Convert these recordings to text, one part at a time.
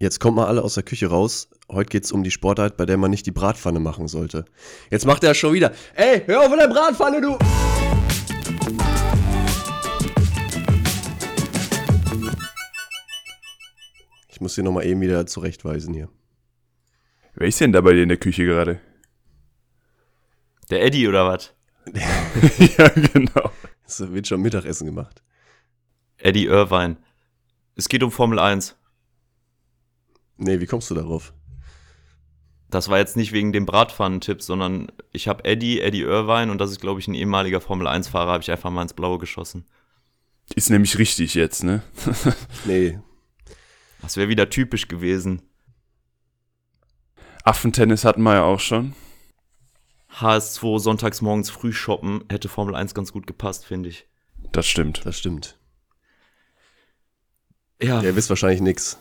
Jetzt kommt mal alle aus der Küche raus. Heute geht's um die Sportart, bei der man nicht die Bratpfanne machen sollte. Jetzt macht er schon wieder. Ey, hör auf mit der Bratpfanne, du! Ich muss hier nochmal eben wieder zurechtweisen hier. Wer ist denn da bei dir in der Küche gerade? Der Eddie oder was? ja, genau. Es wird schon Mittagessen gemacht. Eddie Irvine. Es geht um Formel 1. Nee, wie kommst du darauf? Das war jetzt nicht wegen dem Bratpfannentipp, sondern ich habe Eddie, Eddie Irvine und das ist, glaube ich, ein ehemaliger Formel 1-Fahrer, habe ich einfach mal ins Blaue geschossen. Ist nämlich richtig jetzt, ne? Nee, Das wäre wieder typisch gewesen. Affentennis hatten wir ja auch schon. HS2 sonntags morgens früh shoppen hätte Formel 1 ganz gut gepasst, finde ich. Das stimmt. das stimmt. Ja, Ihr wisst wahrscheinlich nix.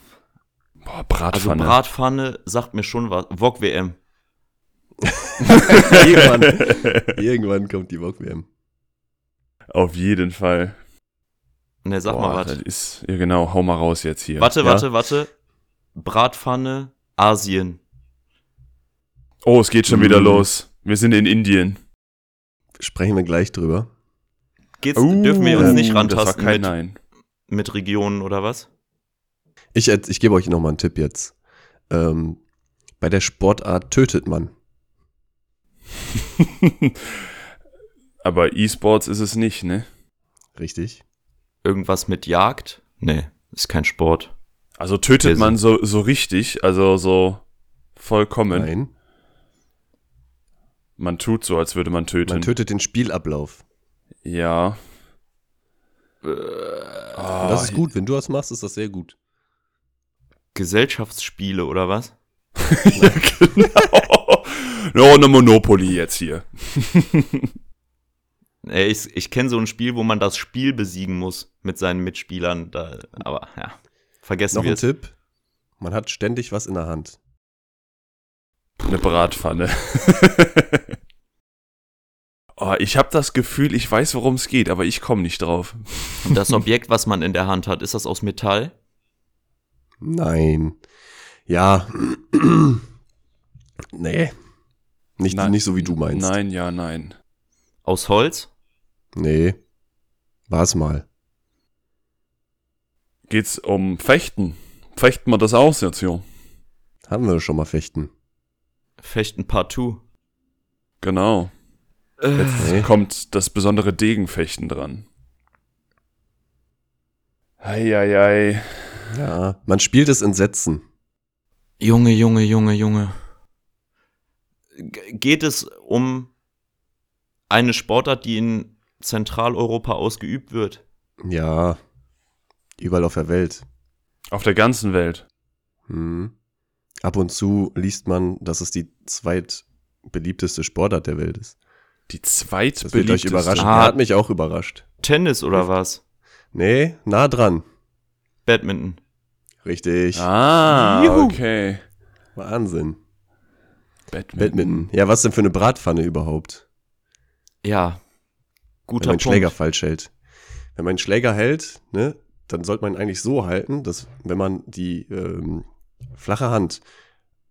Boah, also Bratpfanne. Bratpfanne sagt mir schon was. VOG WM. irgendwann, irgendwann kommt die Bock-WM. Auf jeden Fall. Ne, sag Boah, mal was. ist, ja genau, hau mal raus jetzt hier. Warte, Ja. warte, warte. Bratpfanne, Asien. Oh, es geht schon wieder Mm. los. Wir sind in Indien. Sprechen wir gleich drüber. Geht's, dürfen wir uns nicht Uh, Das war rantasten kein mit, Nein. mit Regionen oder was? Ich, äh, ich gebe euch nochmal einen Tipp jetzt. Ähm, bei der Sportart tötet man. Aber E-Sports ist es nicht, ne? Richtig? Irgendwas mit Jagd? Nee, ist kein Sport. Also tötet Also- man so, so richtig, also so vollkommen. Nein. Man tut so, als würde man töten. Man tötet den Spielablauf. ja. Ah, das ist gut. Wenn du das machst, ist das sehr gut. Gesellschaftsspiele oder was? ja, genau. No, eine Monopoly jetzt hier. Ich ich kenne so ein Spiel, wo man das Spiel besiegen muss mit seinen Mitspielern. Da, aber ja, vergessen Noch wir ein es. Tipp. Man hat ständig was in der Hand. Eine Bratpfanne. oh, ich habe das Gefühl, ich weiß, worum es geht, aber ich komme nicht drauf. Und das Objekt, was man in der Hand hat, ist das aus Metall? Nein. Ja. nee. Nicht, Nein. nicht so wie du meinst. Nein, ja, nein. Aus Holz? Nee. War's mal. Geht's um Fechten? Fechten wir das aus jetzt, jo? Haben wir schon mal fechten. Fechten partout. Genau. Jetzt Nee. kommt das besondere Degenfechten dran. Eieiei. Ja. Man spielt es in Sätzen. Junge, Junge, Junge, Junge. G geht es um eine Sportart, die in Zentraleuropa ausgeübt wird? Ja. Überall auf der Welt. Auf der ganzen Welt. Hm. Ab und zu liest man, dass es die zweitbeliebteste Sportart der Welt ist. Die Das wird euch zweitbeliebteste. überraschen. Ah. Er hat mich auch überrascht. Tennis oder was? Nee, nah dran. Badminton. Richtig. Ah, Juhu. okay. Wahnsinn. Badminton. Badminton. Ja, was denn für eine Bratpfanne überhaupt? Ja. Wenn Guter man den Punkt. Schläger falsch hält. Wenn man den Schläger hält, ne, dann sollte man ihn eigentlich so halten, dass wenn man die ähm, flache Hand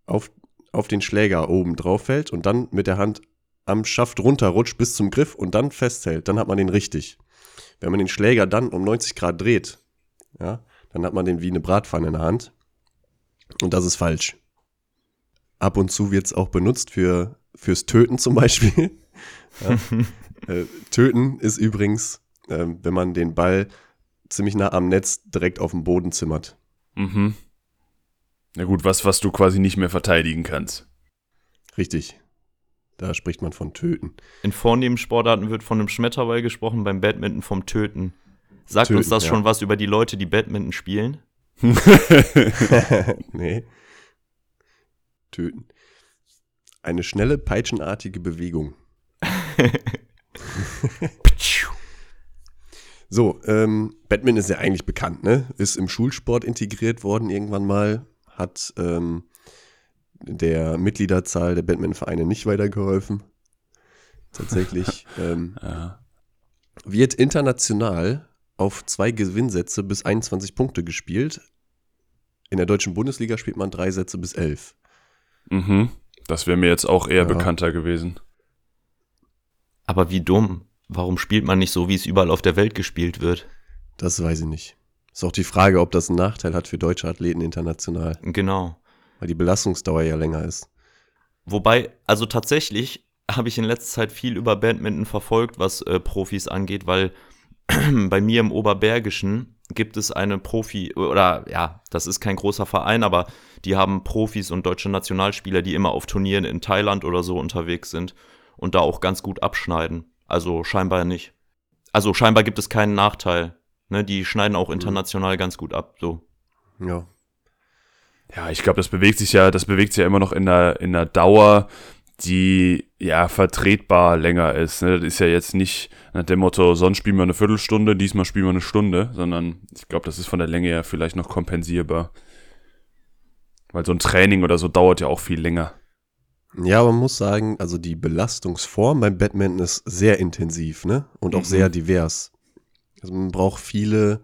auf, auf den Schläger oben drauf hält und dann mit der Hand am Schaft runterrutscht bis zum Griff und dann festhält, dann hat man den richtig. Wenn man den Schläger dann um 90 Grad dreht, ja, dann hat man den wie eine Bratpfanne in der Hand. Und das ist falsch. Ab und zu wird es auch benutzt für, fürs Töten zum Beispiel. ja. äh, töten ist übrigens, ähm, wenn man den Ball ziemlich nah am Netz direkt auf den Boden zimmert. Mhm. Na gut, was, was du quasi nicht mehr verteidigen kannst. Richtig. Da spricht man von Töten. In vornehmen Sportarten wird von einem Schmetterball gesprochen, beim Badminton vom Töten. Sagt Töten, uns das ja. schon was über die Leute, die Badminton spielen? nee. Töten. Eine schnelle, peitschenartige Bewegung. So, ähm, Badminton ist ja eigentlich bekannt, ne? Ist im Schulsport integriert worden irgendwann mal, hat ähm, der Mitgliederzahl der Badmintonvereine nicht weitergeholfen. Tatsächlich. ähm, Ja. wird international auf zwei Gewinnsätze bis 21 Punkte gespielt. in der deutschen Bundesliga spielt man drei Sätze bis elf. Mhm. Das wäre mir jetzt auch eher Ja. bekannter gewesen. Aber wie dumm. Warum spielt man nicht so, wie es überall auf der Welt gespielt wird? Das weiß ich nicht. Ist auch die Frage, ob das einen Nachteil hat für deutsche Athleten international, Genau. weil die Belastungsdauer ja länger ist. Wobei, also tatsächlich habe ich in letzter Zeit viel über Badminton verfolgt, was äh, Profis angeht, weil bei mir im Oberbergischen gibt es eine Profi, oder ja, das ist kein großer Verein, aber die haben Profis und deutsche Nationalspieler, die immer auf Turnieren in Thailand oder so unterwegs sind und da auch ganz gut abschneiden. Also scheinbar nicht. Also scheinbar gibt es keinen Nachteil. Ne, die schneiden auch international ganz gut ab. So. Ja. Ja, ich glaube, das bewegt sich ja, das bewegt sich ja immer noch in der, in der Dauer, die ja vertretbar länger ist. Ne? Das ist ja jetzt nicht nach dem Motto, sonst spielen wir eine Viertelstunde, diesmal spielen wir eine Stunde, sondern ich glaube, das ist von der Länge her vielleicht noch kompensierbar. Weil so ein Training oder so dauert ja auch viel länger. Ja, man muss sagen, also die Belastungsform beim Badminton ist sehr intensiv, ne? Und auch Mhm. sehr divers. Also man braucht viele,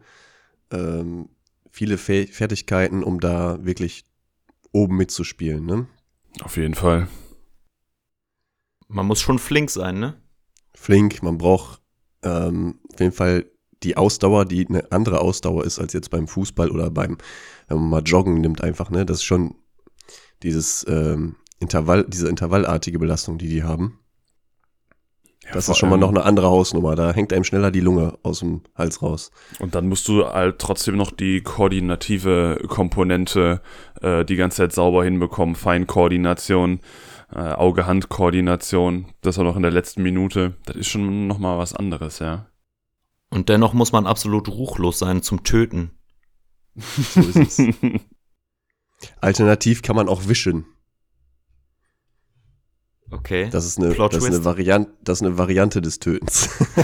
ähm, viele Fäh Fertigkeiten, um da wirklich oben mitzuspielen, ne? Auf jeden Fall. Man muss schon flink sein, ne? Flink, man braucht ähm, auf jeden Fall die Ausdauer, die eine andere Ausdauer ist als jetzt beim Fußball oder beim, wenn man mal Joggen nimmt einfach, ne? Das ist schon dieses ähm, Intervall, diese intervallartige Belastung, die die haben. Ja, Das ist schon mal noch eine andere Hausnummer. Da hängt einem schneller die Lunge aus dem Hals raus. Und dann musst du halt trotzdem noch die koordinative Komponente äh, die ganze Zeit sauber hinbekommen. Feinkoordination, äh, Auge-Hand-Koordination. Das auch noch in der letzten Minute. Das ist schon noch mal was anderes, ja. Und dennoch muss man absolut ruchlos sein zum Töten. So ist es. Alternativ kann man auch wischen. Okay. Das ist eine, Plot das ist eine, Twist. Variante, das ist eine Variante des Tötens.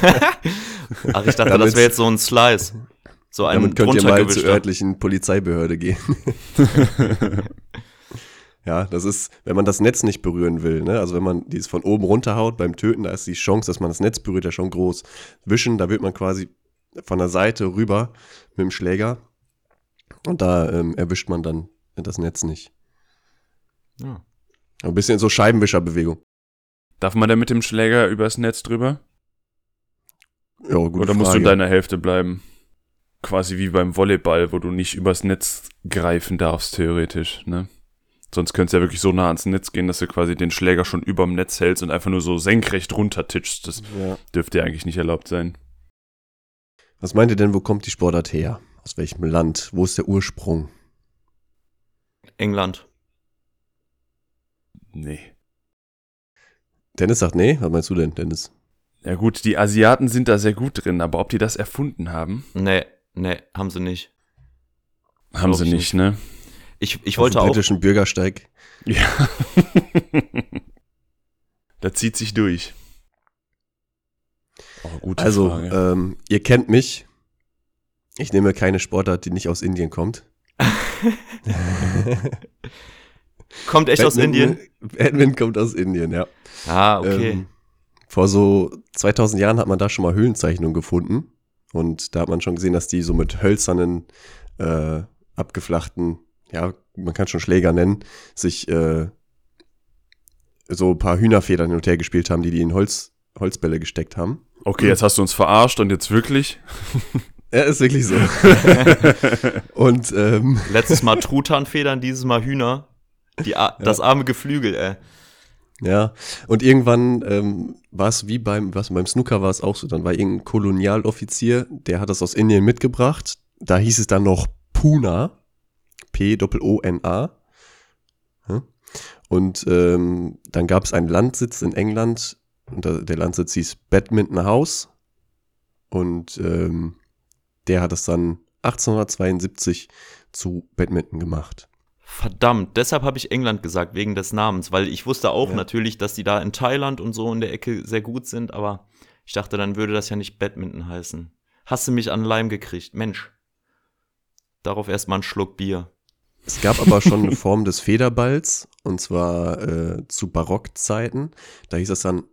Ach, ich dachte, Damit- das wäre jetzt so ein Slice. So ein Damit könnt ihr mal zur örtlichen Polizeibehörde gehen. ja, das ist, wenn man das Netz nicht berühren will, ne? also wenn man dies von oben runterhaut beim Töten, da ist die Chance, dass man das Netz berührt, ja schon groß. Wischen, da wird man quasi von der Seite rüber mit dem Schläger und da ähm, erwischt man dann das Netz nicht. Ja. Ein bisschen so Scheibenwischerbewegung. Darf man da mit dem Schläger übers Netz drüber? Ja, gute Oder musst du Frage. in deiner Hälfte bleiben? Quasi wie beim Volleyball, wo du nicht übers Netz greifen darfst, theoretisch, ne? Sonst könntest du ja wirklich so nah ans Netz gehen, dass du quasi den Schläger schon überm Netz hältst und einfach nur so senkrecht runtertitschst. Das Ja. dürfte ja eigentlich nicht erlaubt sein. Was meint ihr denn, wo kommt die Sportart her? Aus welchem Land? Wo ist der Ursprung? England. Nee. Dennis sagt nee. Was meinst du denn, Dennis? Ja gut, die Asiaten sind da sehr gut drin, aber ob die das erfunden haben, Nee, nee, haben sie nicht. haben Glaub sie ich nicht, ne? Ich, ich Auf wollte dem auch. britischen Bürgersteig. Ja. da zieht sich durch. Oh, gute Also, Frage. ähm, ihr kennt mich. Ich nehme keine Sportart, die nicht aus Indien kommt. Kommt echt aus Badminton- Indien? Badminton kommt aus Indien, ja. Ah, okay. Ähm, vor so 2000 Jahren hat man da schon mal Höhlenzeichnungen gefunden. Und da hat man schon gesehen, dass die so mit hölzernen, äh, abgeflachten, ja, man kann schon Schläger nennen, sich äh, so ein paar Hühnerfedern hin und her gespielt haben, die die in Holz, Holzbälle gesteckt haben. okay, jetzt hast du uns verarscht und jetzt wirklich? Ja, ist wirklich so. und ähm, Letztes Mal Truthahnfedern, dieses Mal Hühner. Die, A Das arme Geflügel, ey. Ja, und irgendwann ähm, war es wie beim, was beim Snooker war es auch so, dann war irgendein Kolonialoffizier, der hat das aus Indien mitgebracht. Da hieß es dann noch Puna, P-O-O-N-A. Ja? Und ähm, dann gab es einen Landsitz in England, und der Landsitz hieß Badminton House. Und ähm, der hat es dann 1872 zu Badminton gemacht. Verdammt, deshalb habe ich England gesagt, wegen des Namens, weil ich wusste auch Ja. natürlich, dass die da in Thailand und so in der Ecke sehr gut sind, aber ich dachte, dann würde das ja nicht Badminton heißen. Hast du mich an Leim gekriegt, Mensch. Darauf erstmal einen Schluck Bier. Es gab aber schon eine Form des Federballs, und zwar äh, zu Barockzeiten. Da hieß es dann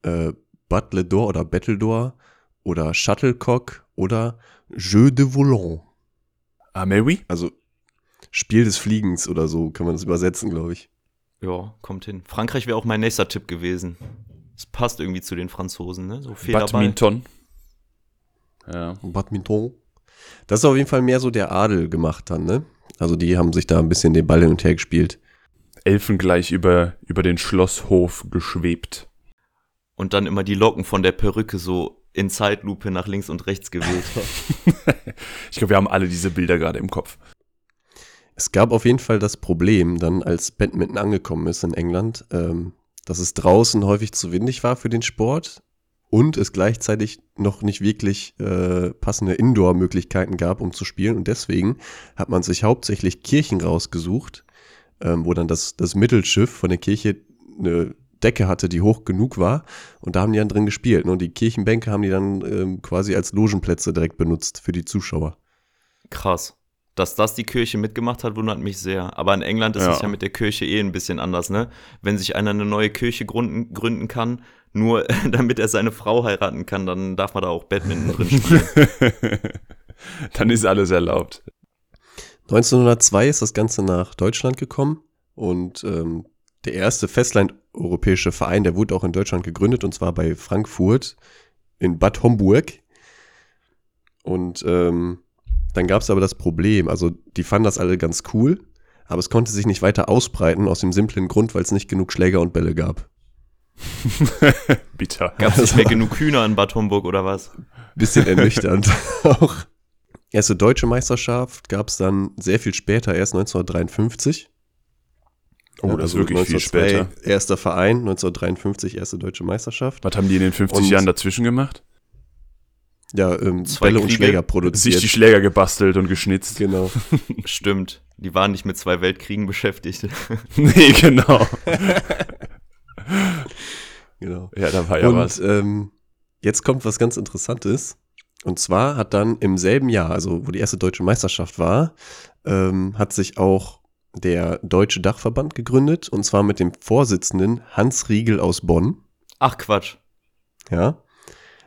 äh, Battledore oder Battledore oder Shuttlecock oder Jeu de Volant. Ah, Mary? Also Spiel des Fliegens oder so kann man das übersetzen, glaube ich. Ja, kommt hin. Frankreich wäre auch mein nächster Tipp gewesen. Es passt irgendwie zu den Franzosen, ne? So Federball. Badminton. Ja. Badminton. Das ist auf jeden Fall mehr so der Adel gemacht dann, ne? Also die haben sich da ein bisschen den Ball hin und her gespielt. Elfen gleich über, über den Schlosshof geschwebt. Und dann immer die Locken von der Perücke so in Zeitlupe nach links und rechts gewählt. Ich glaube, wir haben alle diese Bilder gerade im Kopf. Es gab auf jeden Fall das Problem, dann als Badminton angekommen ist in England, ähm, dass es draußen häufig zu windig war für den Sport und es gleichzeitig noch nicht wirklich äh, passende Indoor-Möglichkeiten gab, um zu spielen. Und deswegen hat man sich hauptsächlich Kirchen rausgesucht, ähm, wo dann das, das Mittelschiff von der Kirche eine Decke hatte, die hoch genug war. Und da haben die dann drin gespielt. Und die Kirchenbänke haben die dann ähm, quasi als Logenplätze direkt benutzt für die Zuschauer. Krass. Dass das die Kirche mitgemacht hat, wundert mich sehr. Aber in England ist Ja. es ja mit der Kirche eh ein bisschen anders, ne? Wenn sich einer eine neue Kirche gründen, gründen kann, nur damit er seine Frau heiraten kann, dann darf man da auch Badminton drin spielen. Dann ist alles erlaubt. 1902 ist das Ganze nach Deutschland gekommen und ähm, der erste festlandeuropäische Verein, der wurde auch in Deutschland gegründet und zwar bei Frankfurt in Bad Homburg. Und ähm, dann gab es aber das Problem, also die fanden das alle ganz cool, aber es konnte sich nicht weiter ausbreiten aus dem simplen Grund, weil es nicht genug Schläger und Bälle gab. Bitter. Gab es nicht mehr genug Hühner in Bad Homburg oder was? Bisschen ernüchternd auch. Erste deutsche Meisterschaft gab es dann sehr viel später, erst 1953. Oh, das ist wirklich viel 1902 später. Erster Verein, 1953 erste deutsche Meisterschaft. Was haben die in den 50 Und- Jahren dazwischen gemacht? Ja, ähm, Zwei Bälle und Kriege, Schläger Sich produziert. die Schläger gebastelt und geschnitzt. genau. Stimmt. Die waren nicht mit zwei Weltkriegen beschäftigt. nee, genau. genau. Ja, da war ja und was. ähm, jetzt kommt was ganz Interessantes. Und zwar hat dann im selben Jahr, also wo die erste deutsche Meisterschaft war, ähm, hat sich auch der Deutsche Dachverband gegründet. Und zwar mit dem Vorsitzenden Hans Riegel aus Bonn. Ach Quatsch. Ja.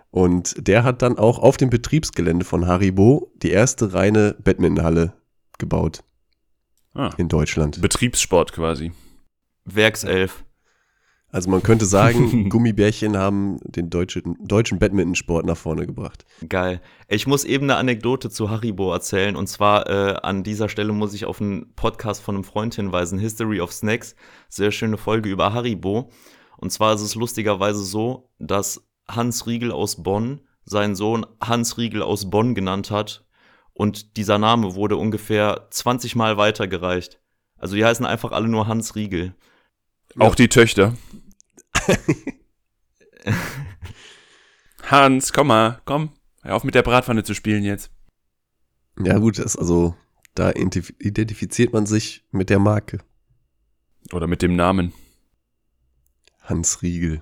Und der hat dann auch auf dem Betriebsgelände von Haribo die erste reine Badmintonhalle gebaut Ah, in Deutschland. Betriebssport quasi. Werkself. Also man könnte sagen, Gummibärchen haben den deutschen, deutschen Badmintonsport nach vorne gebracht. Geil. Ich muss eben eine Anekdote zu Haribo erzählen. Und zwar äh, an dieser Stelle muss ich auf einen Podcast von einem Freund hinweisen, History of Snacks. Sehr schöne Folge über Haribo. Und zwar ist es lustigerweise so, dass Hans Riegel aus Bonn seinen Sohn Hans Riegel aus Bonn genannt hat. Und dieser Name wurde ungefähr 20 Mal weitergereicht. Also die heißen einfach alle nur Hans Riegel. Auch die Töchter. Hans, komm mal, komm. Hör auf mit der Bratpfanne zu spielen jetzt. Ja gut, das also da identif- identifiziert man sich mit der Marke Oder mit dem Namen. Hans Riegel.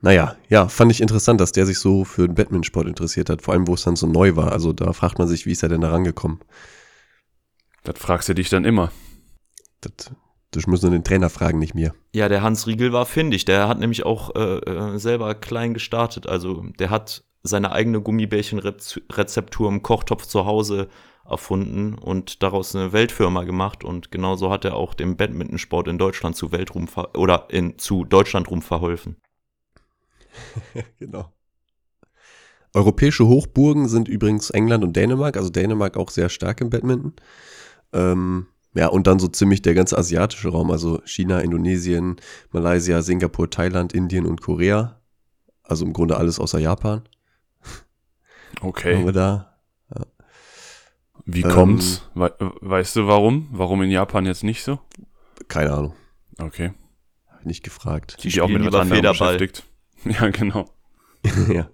Naja, ja, fand ich interessant, dass der sich so für den Badmintonsport interessiert hat, vor allem wo es dann so neu war. Also da fragt man sich, wie ist er denn da rangekommen? Das fragst du dich dann immer. Das, das müssen wir den Trainer fragen, nicht mir. Ja, der Hans Riegel war findig. Der hat nämlich auch äh, äh, selber klein gestartet. Also der hat seine eigene Gummibärchenrezeptur im Kochtopf zu Hause erfunden und daraus eine Weltfirma gemacht. Und genauso hat er auch dem Badmintonsport in Deutschland zu Weltruhm oder in, zu Deutschlandruhm verholfen. genau. Europäische Hochburgen sind übrigens England und Dänemark, also Dänemark auch sehr stark im Badminton. Ähm, ja, und dann so ziemlich der ganze asiatische Raum, also China, Indonesien, Malaysia, Singapur, Thailand, Indien und Korea. Also im Grunde alles außer Japan. Haben Okay. wir da. Wie Ähm, kommt's? We weißt du warum? Warum in Japan jetzt nicht so? Keine Ahnung, Okay. hab ich nicht gefragt. Die Sind auch mit lieber Federball. beschäftigt. Ja, genau. ja.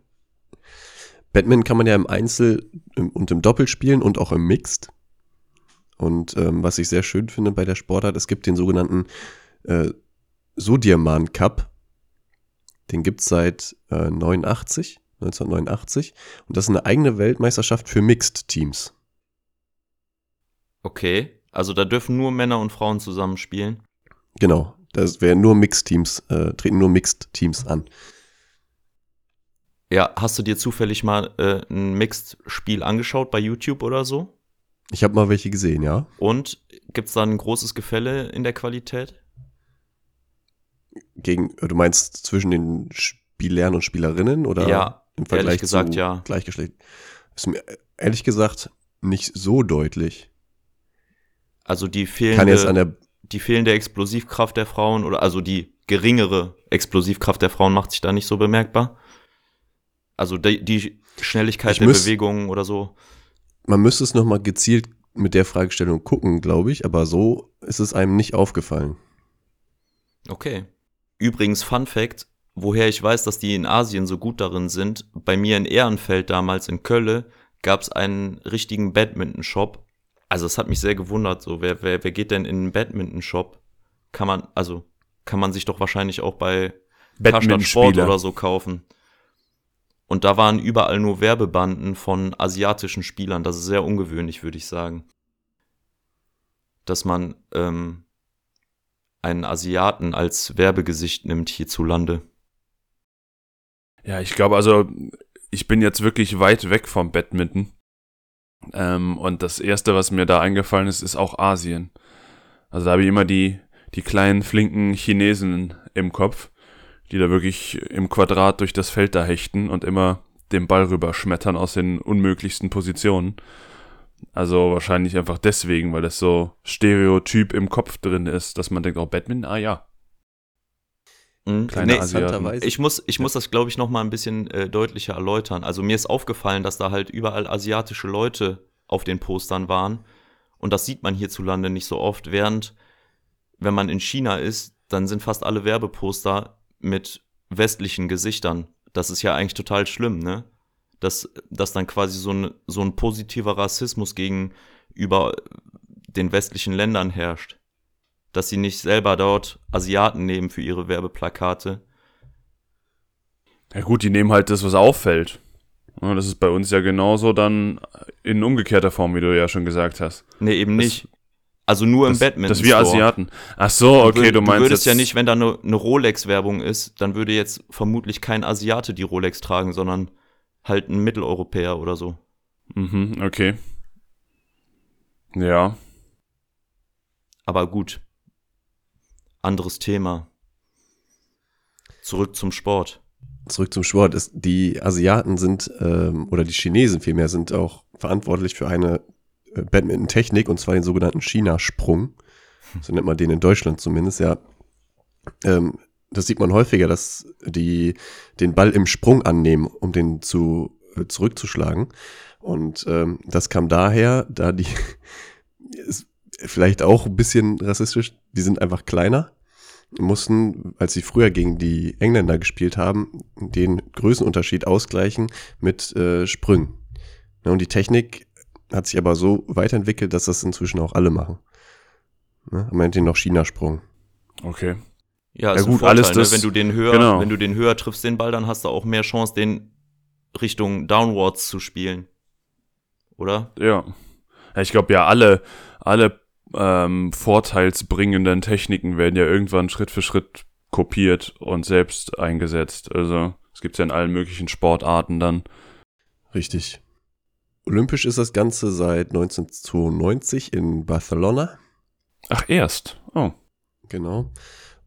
Badminton kann man ja im Einzel und im Doppel spielen und auch im Mixed. Und ähm, was ich sehr schön finde bei der Sportart, es gibt den sogenannten äh, Sodiaman Cup. Den gibt's seit äh, 89, 1989. Und das ist eine eigene Weltmeisterschaft für Mixed-Teams. Okay, also da dürfen nur Männer und Frauen zusammen spielen. Genau. Das wären nur Mixed-Teams, äh, treten nur Mixed-Teams an. Ja, hast du dir zufällig mal äh, ein Mixed-Spiel angeschaut bei YouTube oder so? Ich habe mal welche gesehen, ja. Und gibt es da ein großes Gefälle in der Qualität? Gegen, du meinst zwischen den Spielern und Spielerinnen oder Ja, im Vergleich ehrlich gesagt, zu ja. Gleichgeschlecht? Ist mir ehrlich gesagt nicht so deutlich. Also die fehlende, die fehlende Explosivkraft der Frauen oder also die geringere Explosivkraft der Frauen macht sich da nicht so bemerkbar? Also die, die Schnelligkeit Ich der Bewegungen oder so? Man müsste es nochmal gezielt mit der Fragestellung gucken, glaube ich, aber so ist es einem nicht aufgefallen. Okay. Übrigens, Fun Fact, woher ich weiß, dass die in Asien so gut darin sind, bei mir in Ehrenfeld damals in Kölle gab es einen richtigen Badminton-Shop. Also es hat mich sehr gewundert, so wer, wer, wer geht denn in einen Badminton-Shop? Kann man, also kann man sich doch wahrscheinlich auch bei Karstadt Sport Badmintonspieler. oder so kaufen. Und da waren überall nur Werbebanden von asiatischen Spielern. Das ist sehr ungewöhnlich, würde ich sagen. Dass man ähm, einen Asiaten als Werbegesicht nimmt hierzulande. Ja, ich glaube, also ich bin jetzt wirklich weit weg vom Badminton. Ähm, und das erste, was mir da eingefallen ist, ist auch Asien. Also da habe ich immer die, die kleinen, flinken Chinesen im Kopf, die da wirklich im Quadrat durch das Feld da hechten und immer den Ball rüberschmettern aus den unmöglichsten Positionen. Also wahrscheinlich einfach deswegen, weil das so stereotyp im Kopf drin ist, dass man denkt, oh, Badminton, ah ja, Mhm. kleine Nee, ich muss, ich muss das, glaube ich, noch mal ein bisschen äh, deutlicher erläutern. Also mir ist aufgefallen, dass da halt überall asiatische Leute auf den Postern waren. Und das sieht man hierzulande nicht so oft. Während, wenn man in China ist, dann sind fast alle Werbeposter mit westlichen Gesichtern. Das ist ja eigentlich total schlimm, ne? Dass, dass dann quasi so ein, so ein positiver Rassismus gegenüber den westlichen Ländern herrscht. Dass sie nicht selber dort Asiaten nehmen für ihre Werbeplakate. Ja gut, die nehmen halt das, was auffällt. Das ist bei uns ja genauso dann in umgekehrter Form, wie du ja schon gesagt hast. Nee, eben Das- nicht. Also nur im Das, Badminton. dass wir Asiaten. Ach so, okay, du meinst Du würdest jetzt, ja nicht, wenn da eine, eine Rolex-Werbung ist, dann würde jetzt vermutlich kein Asiate die Rolex tragen, sondern halt ein Mitteleuropäer oder so. Mhm, okay. Ja, Aber gut. Anderes Thema. Zurück zum Sport. Zurück zum Sport. Ist, die Asiaten sind, ähm, oder die Chinesen vielmehr, sind auch verantwortlich für eine Badminton-Technik, und zwar den sogenannten China-Sprung. So nennt man den in Deutschland zumindest, ja. Ähm, das sieht man häufiger, dass die den Ball im Sprung annehmen, um den zu, äh, zurückzuschlagen. Und ähm, das kam daher, da die, ist vielleicht auch ein bisschen rassistisch, die sind einfach kleiner mussten, als sie früher gegen die Engländer gespielt haben, den Größenunterschied ausgleichen mit äh, Sprüngen. Ja, und die Technik hat sich aber so weiterentwickelt, dass das inzwischen auch alle machen. Ne? Man nennt den noch China-Sprung. okay. Ja, Ja ist gut, ein Vorteil, alles das- ne? wenn du den höher, genau. wenn du den höher triffst, den Ball, dann hast du auch mehr Chance, den Richtung Downwards zu spielen. Oder? Ja. ja ich glaube ja, alle, alle ähm, vorteilsbringenden Techniken werden ja irgendwann Schritt für Schritt kopiert und selbst eingesetzt. Also es gibt ja in allen möglichen Sportarten dann. Richtig. Olympisch ist das Ganze seit 1992 in Barcelona. Ach, erst. Oh. Genau.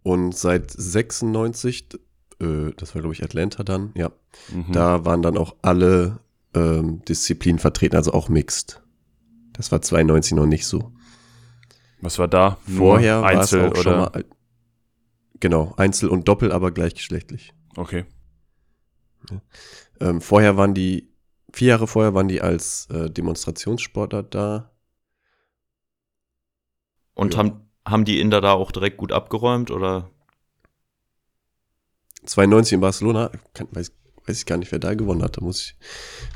Und seit 96, äh, das war glaube ich Atlanta dann, ja, Mhm. Da waren dann auch alle ähm, Disziplinen vertreten, also auch Mixed. Das war 92 noch nicht so. Was war da? Vorher war es Einzel auch schon oder? mal. Genau, Einzel und Doppel, aber gleichgeschlechtlich. Okay. Ähm, vorher waren die, vier Jahre vorher waren die als äh, Demonstrationssportler da. Und Ja. haben, haben die Inder da auch direkt gut abgeräumt oder? 92 in Barcelona, kann, weiß, weiß ich gar nicht, wer da gewonnen hat. Da muss ich,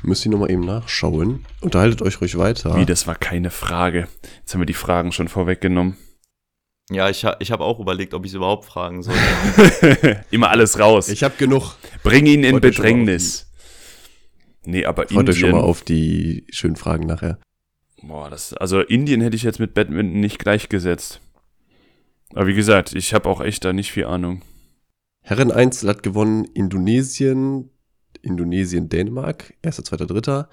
müsst ihr nochmal eben nachschauen. Unterhaltet euch ruhig weiter. Wie, das war keine Frage. Jetzt haben wir die Fragen schon vorweggenommen. Ja, ich, ha, ich habe auch überlegt, ob ich es überhaupt fragen soll. Immer alles raus. Ich habe genug. Bring ihn in Bedrängnis. Nee, aber Freut euch schon mal Indien. auf die schönen Fragen nachher. Boah, das, also Indien hätte ich jetzt mit Badminton nicht gleichgesetzt. Aber wie gesagt, ich habe auch echt da nicht viel Ahnung. Herren Einzel hat gewonnen Indonesien, Indonesien, Dänemark, erster, zweiter, dritter.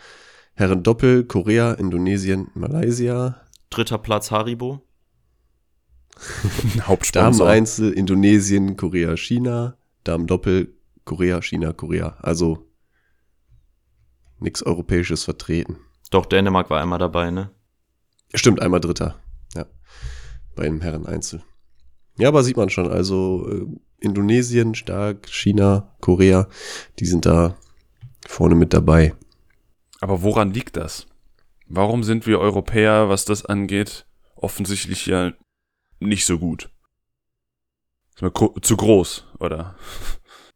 Herren Doppel, Korea, Indonesien, Malaysia. Dritter Platz Haribo. Damen Hauptsponsor. Einzel, Indonesien, Korea, China. Damen Doppel, Korea, China, Korea. Also nichts Europäisches vertreten. Doch, Dänemark war einmal dabei, ne? Stimmt, einmal Dritter. Ja. Bei dem Herren Einzel. Ja, aber sieht man schon. Also äh, Indonesien stark, China, Korea, die sind da vorne mit dabei. Aber woran liegt das? Warum sind wir Europäer, was das angeht, offensichtlich ja nicht so gut? Wir gro- zu groß, oder?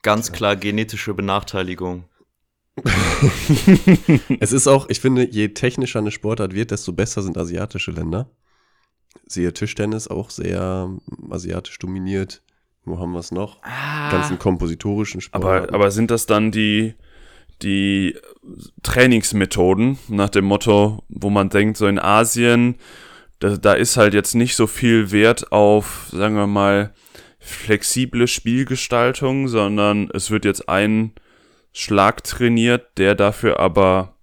Ganz klar genetische Benachteiligung. Es ist auch, ich finde, je technischer eine Sportart wird, desto besser sind asiatische Länder. Siehe Tischtennis auch sehr asiatisch dominiert. Wo haben wir es noch? Ganzen kompositorischen Aber, Sportarten. aber sind das dann die, die Trainingsmethoden nach dem Motto, wo man denkt, so in Asien, da, da ist halt jetzt nicht so viel Wert auf, sagen wir mal, flexible Spielgestaltung, sondern es wird jetzt ein Schlag trainiert, der dafür aber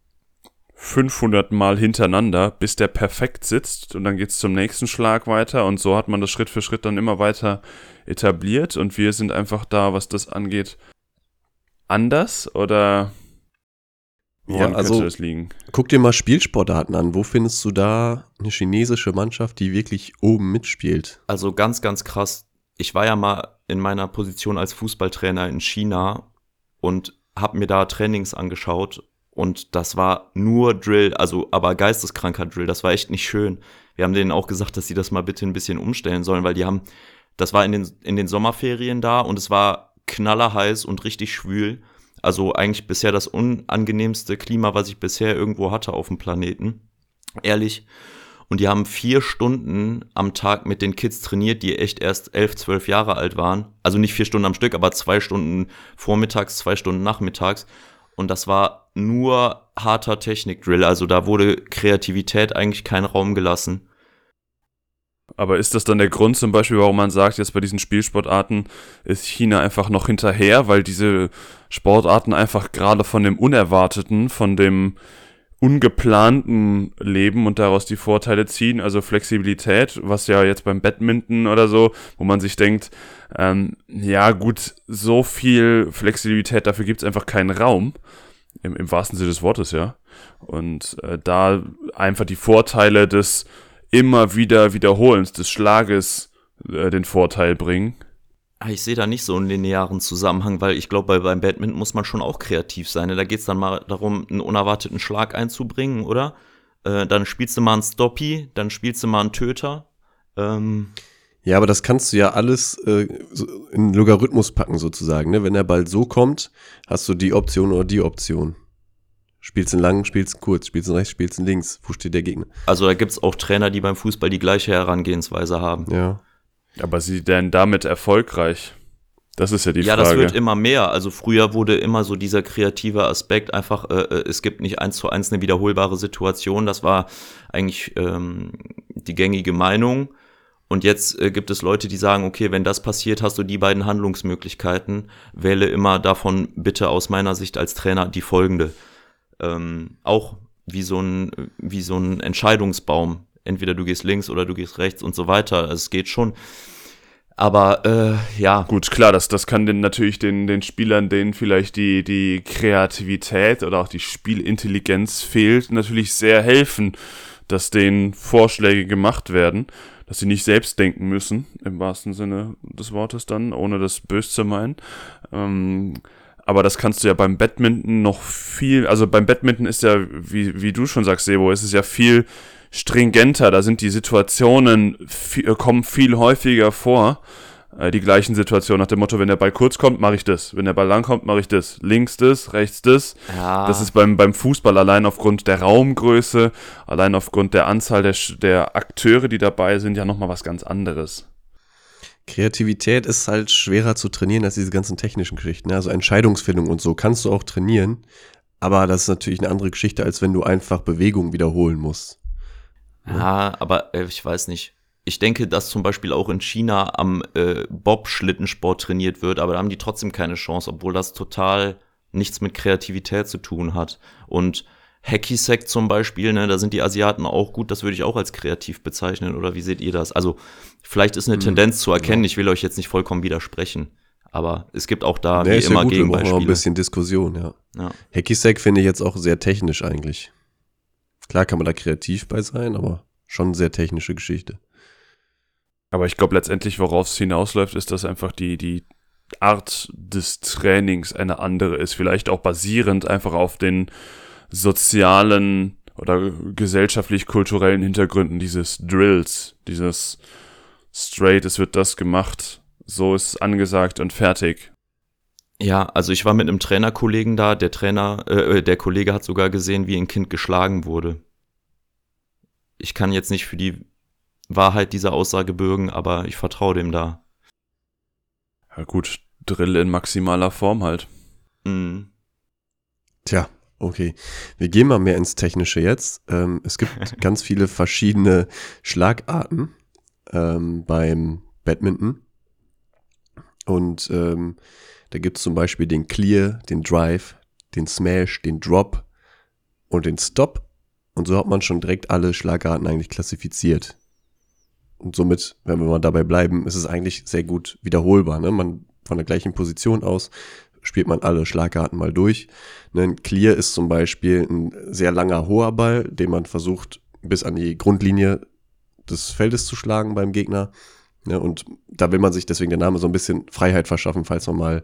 500 Mal hintereinander, bis der perfekt sitzt und dann geht's zum nächsten Schlag weiter und so hat man das Schritt für Schritt dann immer weiter etabliert und wir sind einfach da, was das angeht, anders oder woran Ja, also- könnte das liegen? Guck dir mal Spielsportarten an. Wo findest du da eine chinesische Mannschaft, die wirklich oben mitspielt? Also ganz, ganz krass. Ich war ja mal in meiner Position als Fußballtrainer in China und habe mir da Trainings angeschaut und das war nur Drill, also aber geisteskranker Drill. Das war echt nicht schön. Wir haben denen auch gesagt, dass sie das mal bitte ein bisschen umstellen sollen, weil die haben, das war in den, in den Sommerferien da und es war knallerheiß und richtig schwül. Also eigentlich bisher das unangenehmste Klima, was ich bisher irgendwo hatte auf dem Planeten. Ehrlich. Und die haben vier Stunden am Tag mit den Kids trainiert, die echt erst elf, zwölf Jahre alt waren. Also nicht vier Stunden am Stück, aber zwei Stunden vormittags, zwei Stunden nachmittags. Und das war nur harter Technik-Drill. Also da wurde Kreativität eigentlich keinen Raum gelassen. Aber ist das dann der Grund zum Beispiel, warum man sagt, jetzt bei diesen Spielsportarten ist China einfach noch hinterher, weil diese Sportarten einfach gerade von dem Unerwarteten, von dem ungeplanten Leben und daraus die Vorteile ziehen, also Flexibilität, was ja jetzt beim Badminton oder so, wo man sich denkt, ähm, ja gut, so viel Flexibilität, dafür gibt es einfach keinen Raum, im, im wahrsten Sinne des Wortes, ja. Und äh, da einfach die Vorteile des immer wieder Wiederholens, des Schlages äh, den Vorteil bringen. Ah, Ich sehe da nicht so einen linearen Zusammenhang, weil ich glaube, bei, beim Badminton muss man schon auch kreativ sein. ne? Da geht es dann mal darum, einen unerwarteten Schlag einzubringen, oder? Äh, dann spielst du mal einen Stoppie, dann spielst du mal einen Töter. Ähm, Ja, aber das kannst du ja alles äh, so in Logarithmus packen sozusagen. Ne? Wenn der Ball so kommt, hast du die Option oder die Option. Spielst ihn lang, spielst ihn kurz, spielst ihn rechts, spielst ihn links. Wo steht der Gegner? also da gibt es auch Trainer, die beim Fußball die gleiche Herangehensweise haben. Ja. Aber sie denn damit erfolgreich? Das ist ja die ja, Frage. das wird immer mehr. Also früher wurde immer so dieser kreative Aspekt einfach, äh, äh, es gibt nicht eins zu eins eine wiederholbare Situation. Das war eigentlich ähm, die gängige Meinung. Und jetzt äh, gibt es Leute, die sagen, okay, wenn das passiert, hast du die beiden Handlungsmöglichkeiten. Wähle immer davon bitte aus meiner Sicht als Trainer die folgende. Ähm, auch wie so ein, wie so ein Entscheidungsbaum. Entweder du gehst links oder du gehst rechts und so weiter. Es geht schon. Aber äh, ja, Gut, klar, das, das kann den, natürlich den, den Spielern, denen vielleicht die, die Kreativität oder auch die Spielintelligenz fehlt, natürlich sehr helfen, dass denen Vorschläge gemacht werden, dass sie nicht selbst denken müssen, im wahrsten Sinne des Wortes dann, ohne das böse zu meinen. Ähm, aber das kannst du ja beim Badminton noch viel, also beim Badminton ist ja, wie, wie du schon sagst, Sebo, ist es ja viel stringenter, da sind die Situationen, viel, kommen viel häufiger vor, äh, die gleichen Situationen nach dem Motto, wenn der Ball kurz kommt, mache ich das, wenn der Ball lang kommt, mache ich das, links das, rechts das. ja Das ist beim, beim Fußball allein aufgrund der Raumgröße, allein aufgrund der Anzahl der, der Akteure, die dabei sind, ja nochmal was ganz anderes. Kreativität ist halt schwerer zu trainieren als diese ganzen technischen Geschichten. ne? Also Entscheidungsfindung und so kannst du auch trainieren. Aber das ist natürlich eine andere Geschichte, als wenn du einfach Bewegungen wiederholen musst. Ja, aber äh, ich weiß nicht. Ich denke, dass zum Beispiel auch in China am äh, Bob-Schlittensport trainiert wird, aber da haben die trotzdem keine Chance, obwohl das total nichts mit Kreativität zu tun hat. Und Hacky Sack zum Beispiel, ne, da sind die Asiaten auch gut, das würde ich auch als kreativ bezeichnen, oder wie seht ihr das? Also, vielleicht ist eine Hm, Tendenz zu erkennen, ich will euch jetzt nicht vollkommen widersprechen, aber es gibt auch da Nee, wie immer ja gut, wir brauchen auch ein Gegenbeispiele. bisschen Diskussion, ja. Ja. Hacky Sack finde ich jetzt auch sehr technisch eigentlich. Klar kann man da kreativ bei sein, aber schon sehr technische Geschichte. Aber ich glaube letztendlich, worauf es hinausläuft, ist, dass einfach die, die Art des Trainings eine andere ist. Vielleicht auch basierend einfach auf den sozialen oder gesellschaftlich-kulturellen Hintergründen dieses Drills, dieses straight, es wird das gemacht, so ist es angesagt und fertig. Ja, also ich war mit einem Trainerkollegen da, der Trainer, äh, äh, der Kollege hat sogar gesehen, wie ein Kind geschlagen wurde. Ich kann jetzt nicht für die Wahrheit dieser Aussage bürgen, aber ich vertraue dem da. Ja gut, Drill in maximaler Form halt. Mhm. Tja, okay. Wir gehen mal mehr ins Technische jetzt. Ähm, es gibt ganz viele verschiedene Schlagarten ähm, beim Badminton. Und ähm, da gibt es zum Beispiel den Clear, den Drive, den Smash, den Drop und den Stop. Und so hat man schon direkt alle Schlagarten eigentlich klassifiziert. Und somit, wenn wir mal dabei bleiben, ist es eigentlich sehr gut wiederholbar. Ne? Man von der gleichen Position aus spielt man alle Schlagarten mal durch. Ein Clear ist zum Beispiel ein sehr langer hoher Ball, den man versucht bis an die Grundlinie des Feldes zu schlagen beim Gegner. Ne, und da will man sich deswegen der Name so ein bisschen Freiheit verschaffen, falls man mal,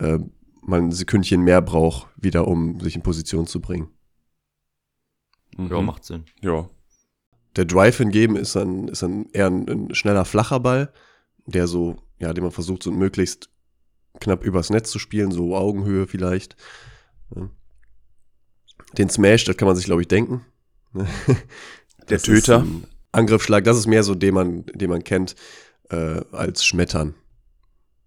äh, mal ein Sekündchen mehr braucht, wieder um sich in Position zu bringen. Mhm. Ja, macht Sinn. Ja. Der Drive hingegen ist dann, ist dann eher ein, ein schneller, flacher Ball, der so, ja, den man versucht, so möglichst knapp übers Netz zu spielen, so Augenhöhe vielleicht. Ja. Den Smash, das kann man sich, glaube ich, denken. Ne? Der Das Töter. Angriffsschlag, das ist mehr so, den man, den man kennt, äh, als Schmettern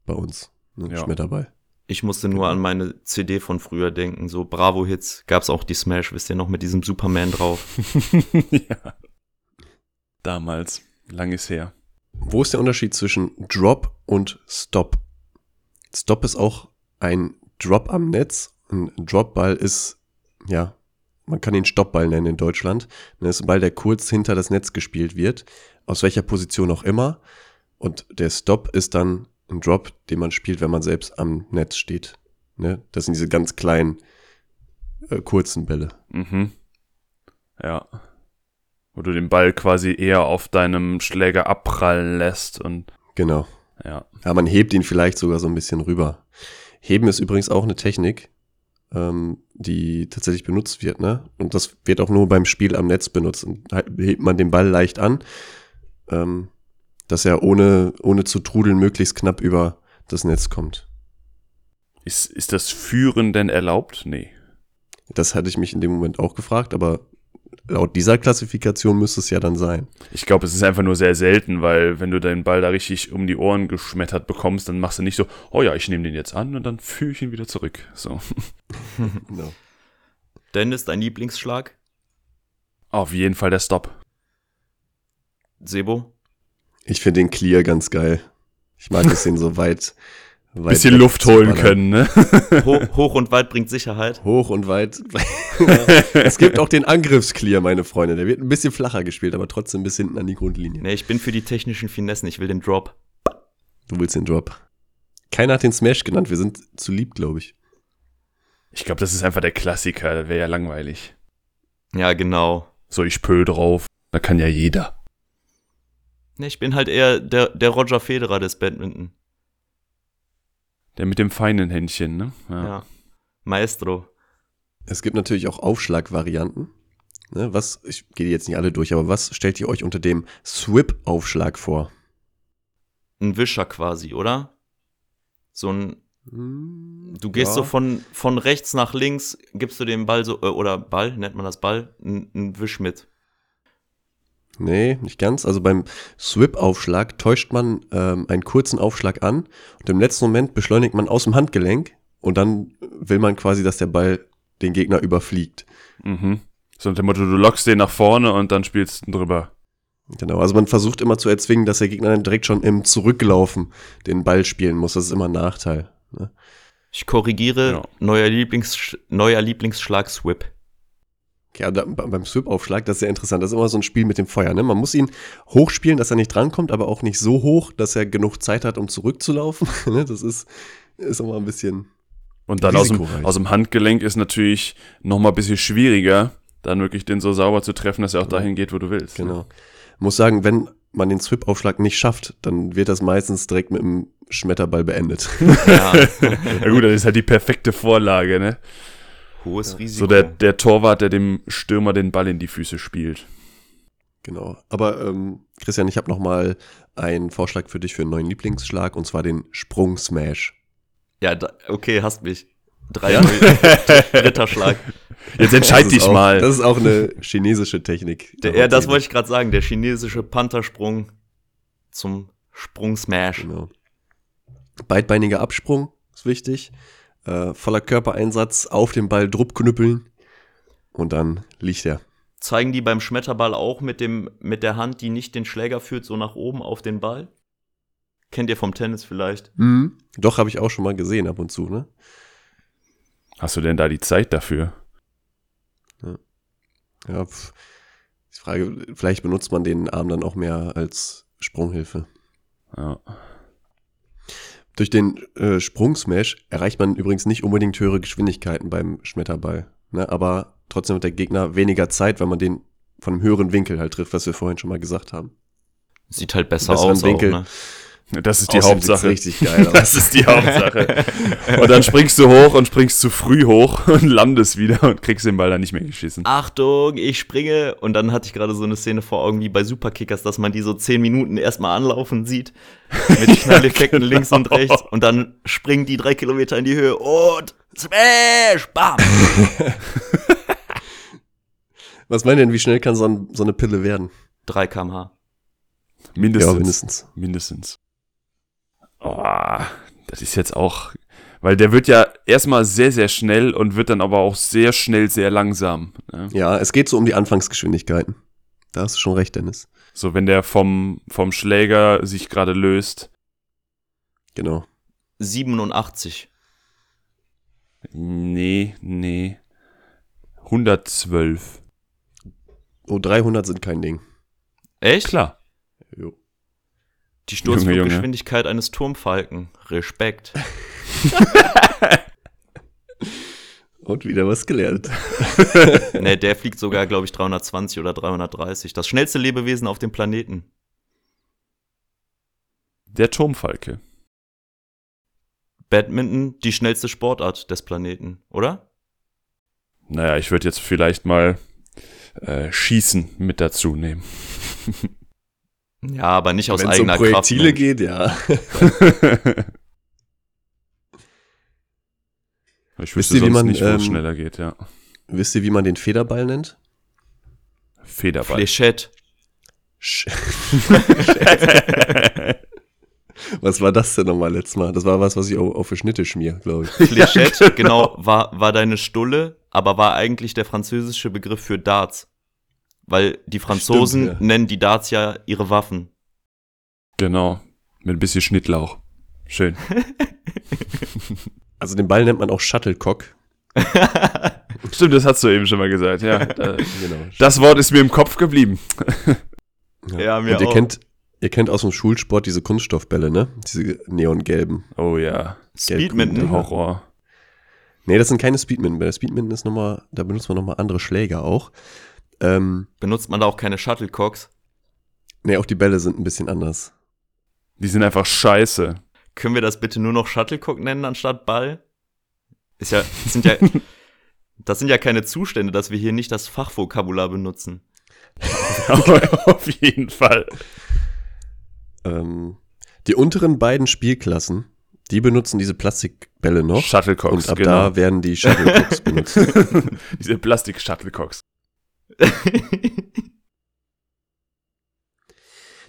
bei uns. Ne? Ja. Schmetterball. Ich musste nur an meine CD von früher denken, so Bravo-Hits, gab's auch die Smash, wisst ihr noch, mit diesem Superman drauf. ja. Damals. Lang ist her. Wo ist der Unterschied zwischen Drop und Stop? Stop ist auch ein Drop am Netz. Ein Dropball ist, ja, man kann ihn Stoppball nennen in Deutschland. Das ist ein Ball, der kurz hinter das Netz gespielt wird, aus welcher Position auch immer. Und der Stop ist dann ein Drop, den man spielt, wenn man selbst am Netz steht. Ne? Das sind diese ganz kleinen, äh, kurzen Bälle. Mhm. Ja. Wo du den Ball quasi eher auf deinem Schläger abprallen lässt und Genau. ja. Ja, man hebt ihn vielleicht sogar so ein bisschen rüber. Heben ist übrigens auch eine Technik, ähm, die tatsächlich benutzt wird, ne? Und das wird auch nur beim Spiel am Netz benutzt. Und halt hebt man den Ball leicht an, ähm, dass er ohne, ohne zu trudeln möglichst knapp über das Netz kommt. Ist, ist das Führen denn erlaubt? Nee. Das hatte ich mich in dem Moment auch gefragt, aber laut dieser Klassifikation müsste es ja dann sein. Ich glaube, es ist einfach nur sehr selten, weil wenn du deinen Ball da richtig um die Ohren geschmettert bekommst, dann machst du nicht so, oh ja, ich nehme den jetzt an und dann führe ich ihn wieder zurück. So. Genau. Dennis, dein Lieblingsschlag? Auf jeden Fall der Stop. Sebo? Ich finde den Clear ganz geil. Ich mag es, den so weit, weit Bisschen Luft holen können, ne? Ho hoch und weit bringt Sicherheit. Hoch und weit. es gibt auch den Angriffsclear, meine Freunde. Der wird ein bisschen flacher gespielt, aber trotzdem bis hinten an die Grundlinie. Nee, ich bin für die technischen Finessen, ich will den Drop. Du willst den Drop. Keiner hat den Smash genannt. Wir sind zu lieb, glaube ich. Ich glaube, das ist einfach der Klassiker, das wäre ja langweilig. Ja, genau. So, ich pöl drauf. Da kann ja jeder. Nee, ich bin halt eher der, der Roger Federer des Badminton. Der mit dem feinen Händchen, ne? Ja. Maestro. Es gibt natürlich auch Aufschlagvarianten. Ne, was, ich gehe die jetzt nicht alle durch, aber was stellt ihr euch unter dem Swip-Aufschlag vor? Ein Wischer quasi, oder? So ein, du gehst Ja. so von, von rechts nach links, gibst du dem Ball so, äh, oder Ball, nennt man das Ball, einen Wisch mit. Nee, nicht ganz. Also beim Swip-Aufschlag täuscht man ähm, einen kurzen Aufschlag an und im letzten Moment beschleunigt man aus dem Handgelenk und dann will man quasi, dass der Ball den Gegner überfliegt. Mhm. So nach dem Motto, du lockst den nach vorne und dann spielst du drüber. Genau, also man versucht immer zu erzwingen, dass der Gegner dann direkt schon im Zurücklaufen den Ball spielen muss. Das ist immer ein Nachteil. Ne? Ich korrigiere, Ja. neuer, Lieblings, neuer Lieblingsschlag Swip. Ja, da, beim Swip-Aufschlag, das ist sehr interessant. Das ist immer so ein Spiel mit dem Feuer. Ne? Man muss ihn hochspielen, dass er nicht drankommt, aber auch nicht so hoch, dass er genug Zeit hat, um zurückzulaufen. Ne? das ist, ist immer ein bisschen. Und dann aus dem, aus dem Handgelenk ist natürlich noch mal ein bisschen schwieriger, dann wirklich den so sauber zu treffen, dass er auch dahin geht, wo du willst. ne? Genau. Muss sagen, wenn man den Swip-Aufschlag nicht schafft, dann wird das meistens direkt mit einem Schmetterball beendet. Ja, Ja gut, das ist halt die perfekte Vorlage, ne? Hohes Risiko. So der, der Torwart, der dem Stürmer den Ball in die Füße spielt. genau. Aber ähm, Christian, ich habe noch mal einen Vorschlag für dich für einen neuen Lieblingsschlag und zwar den Sprung-Smash. ja, da, okay, hast mich. Drei Ja? dritter Schlag. Jetzt entscheid Das ist dich auch, mal. Das ist auch eine chinesische Technik. Der, ja, das wollte ich gerade sagen. Der chinesische Panthersprung zum Sprung-Smash. Genau. Beidbeiniger Absprung ist wichtig. Äh, voller Körpereinsatz auf den Ball Druck knüppeln und dann liegt er. Zeigen die beim Schmetterball auch mit, dem, mit der Hand, die nicht den Schläger führt, so nach oben auf den Ball? Kennt ihr vom Tennis vielleicht? Doch, habe ich auch schon mal gesehen ab und zu, ne? Hast du denn da die Zeit dafür? Ja, pf. die Frage, vielleicht benutzt man den Arm dann auch mehr als Sprunghilfe. Ja. Durch den äh, Sprungsmash erreicht man übrigens nicht unbedingt höhere Geschwindigkeiten beim Schmetterball. Ne? Aber trotzdem hat der Gegner weniger Zeit, weil man den von einem höheren Winkel halt trifft, was wir vorhin schon mal gesagt haben. Sieht halt besser aus. Winkel. Auch, ne? Das ist die Außerdem Hauptsache. richtig geil aus. Das ist die Hauptsache. Und dann springst du hoch und springst zu früh hoch und landest wieder und kriegst den Ball dann nicht mehr geschissen. Achtung, ich springe. Und dann hatte ich gerade so eine Szene vor Augen wie bei Superkickers, dass man die so zehn Minuten erstmal anlaufen sieht. Mit Knalleffekten genau. links und rechts. Und dann springen die drei Kilometer in die Höhe und Smash! Bam! Was meint ihr denn, wie schnell kann so, ein, so eine Pille werden? 3 kmh. Mindestens. Ja, mindestens. Mindestens. Oh, das ist jetzt auch, weil der wird ja erstmal sehr, sehr schnell und wird dann aber auch sehr schnell sehr langsam. Ne? Ja, es geht so um die Anfangsgeschwindigkeiten. Da hast du schon recht, Dennis. So, wenn der vom, vom Schläger sich gerade löst. Genau. 87. Nee, nee. 112. Oh, 300 sind kein Ding. Echt? Klar. Jo. Die Sturzfluggeschwindigkeit eines Turmfalken. Respekt. Und wieder was gelernt. ne, der fliegt sogar, glaube ich, 320 oder 330. Das schnellste Lebewesen auf dem Planeten. Der Turmfalke. Badminton, die schnellste Sportart des Planeten, oder? Naja, ich würde jetzt vielleicht mal äh, Schießen mit dazu nehmen. Ja, aber nicht aus Wenn es um eigener Projektile Kraft. Geht, ja. ich Wisst wüsste ihr, wie sonst man, nicht, wo es ähm, schneller geht, ja. Wisst ihr, wie man den Federball nennt? Federball. Fléchette. Sch- was war das denn nochmal letztes Mal? Das war was, was ich auf, auf für Schnitte schmier, glaube ich. Fléchette, genau, war, war deine Stulle, aber war eigentlich der französische Begriff für Darts. Weil die Franzosen Stimmt, ja. nennen die Darts ja ihre Waffen. Genau. Mit ein bisschen Schnittlauch. Schön. Also den Ball nennt man auch Shuttlecock. Stimmt, das hast du eben schon mal gesagt, ja. Äh, Genau. Das Wort ist mir im Kopf geblieben. Ja, mir Und ihr auch. kennt, ihr kennt aus dem Schulsport diese Kunststoffbälle, ne? Diese neongelben. Oh ja. Speedminton. Horror. Nee, das sind keine Speedminton. Bei der Speedminton ist nochmal, da benutzt man nochmal andere Schläger auch. Ähm, Benutzt man da auch keine Shuttlecocks? nee, auch die Bälle sind ein bisschen anders. Die sind einfach scheiße. Können wir das bitte nur noch Shuttlecock nennen anstatt Ball? Ist ja, das sind ja, das sind ja keine Zustände, dass wir hier nicht das Fachvokabular benutzen. Auf jeden Fall. Ähm, die unteren beiden Spielklassen, die benutzen diese Plastikbälle noch. Shuttlecocks, und ab genau. da werden die Shuttlecocks benutzt. Diese Plastik-Shuttlecocks.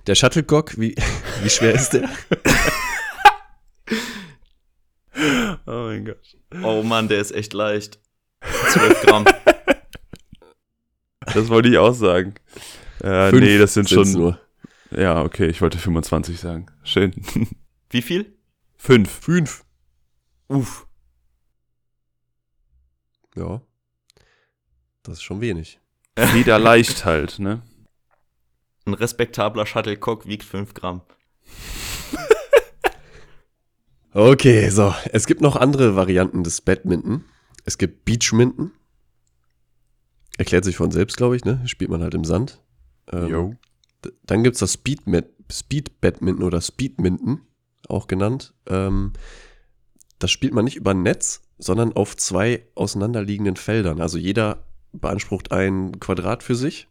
Der Shuttlecock, wie, wie schwer ist der? Oh mein Gott. Oh Mann, der ist echt leicht. 12 Gramm. Das wollte ich auch sagen. Äh, Fünf nee, das sind schon. nur. Ja, okay, ich wollte 25 sagen. Schön. Wie viel? Fünf. Fünf. Uff. Ja. Das ist schon wenig. Wieder leicht halt, ne? Ein respektabler Shuttlecock wiegt 5 Gramm. Okay, so. Es gibt noch andere Varianten des Badminton. Es gibt Beachminton. Erklärt sich von selbst, glaube ich, ne? Spielt man halt im Sand. Ähm, d- Dann gibt es das Speed, Speed Badminton oder Speedminton, auch genannt. Ähm, das spielt man nicht über ein Netz, sondern auf zwei auseinanderliegenden Feldern. Also jeder beansprucht ein Quadrat für sich.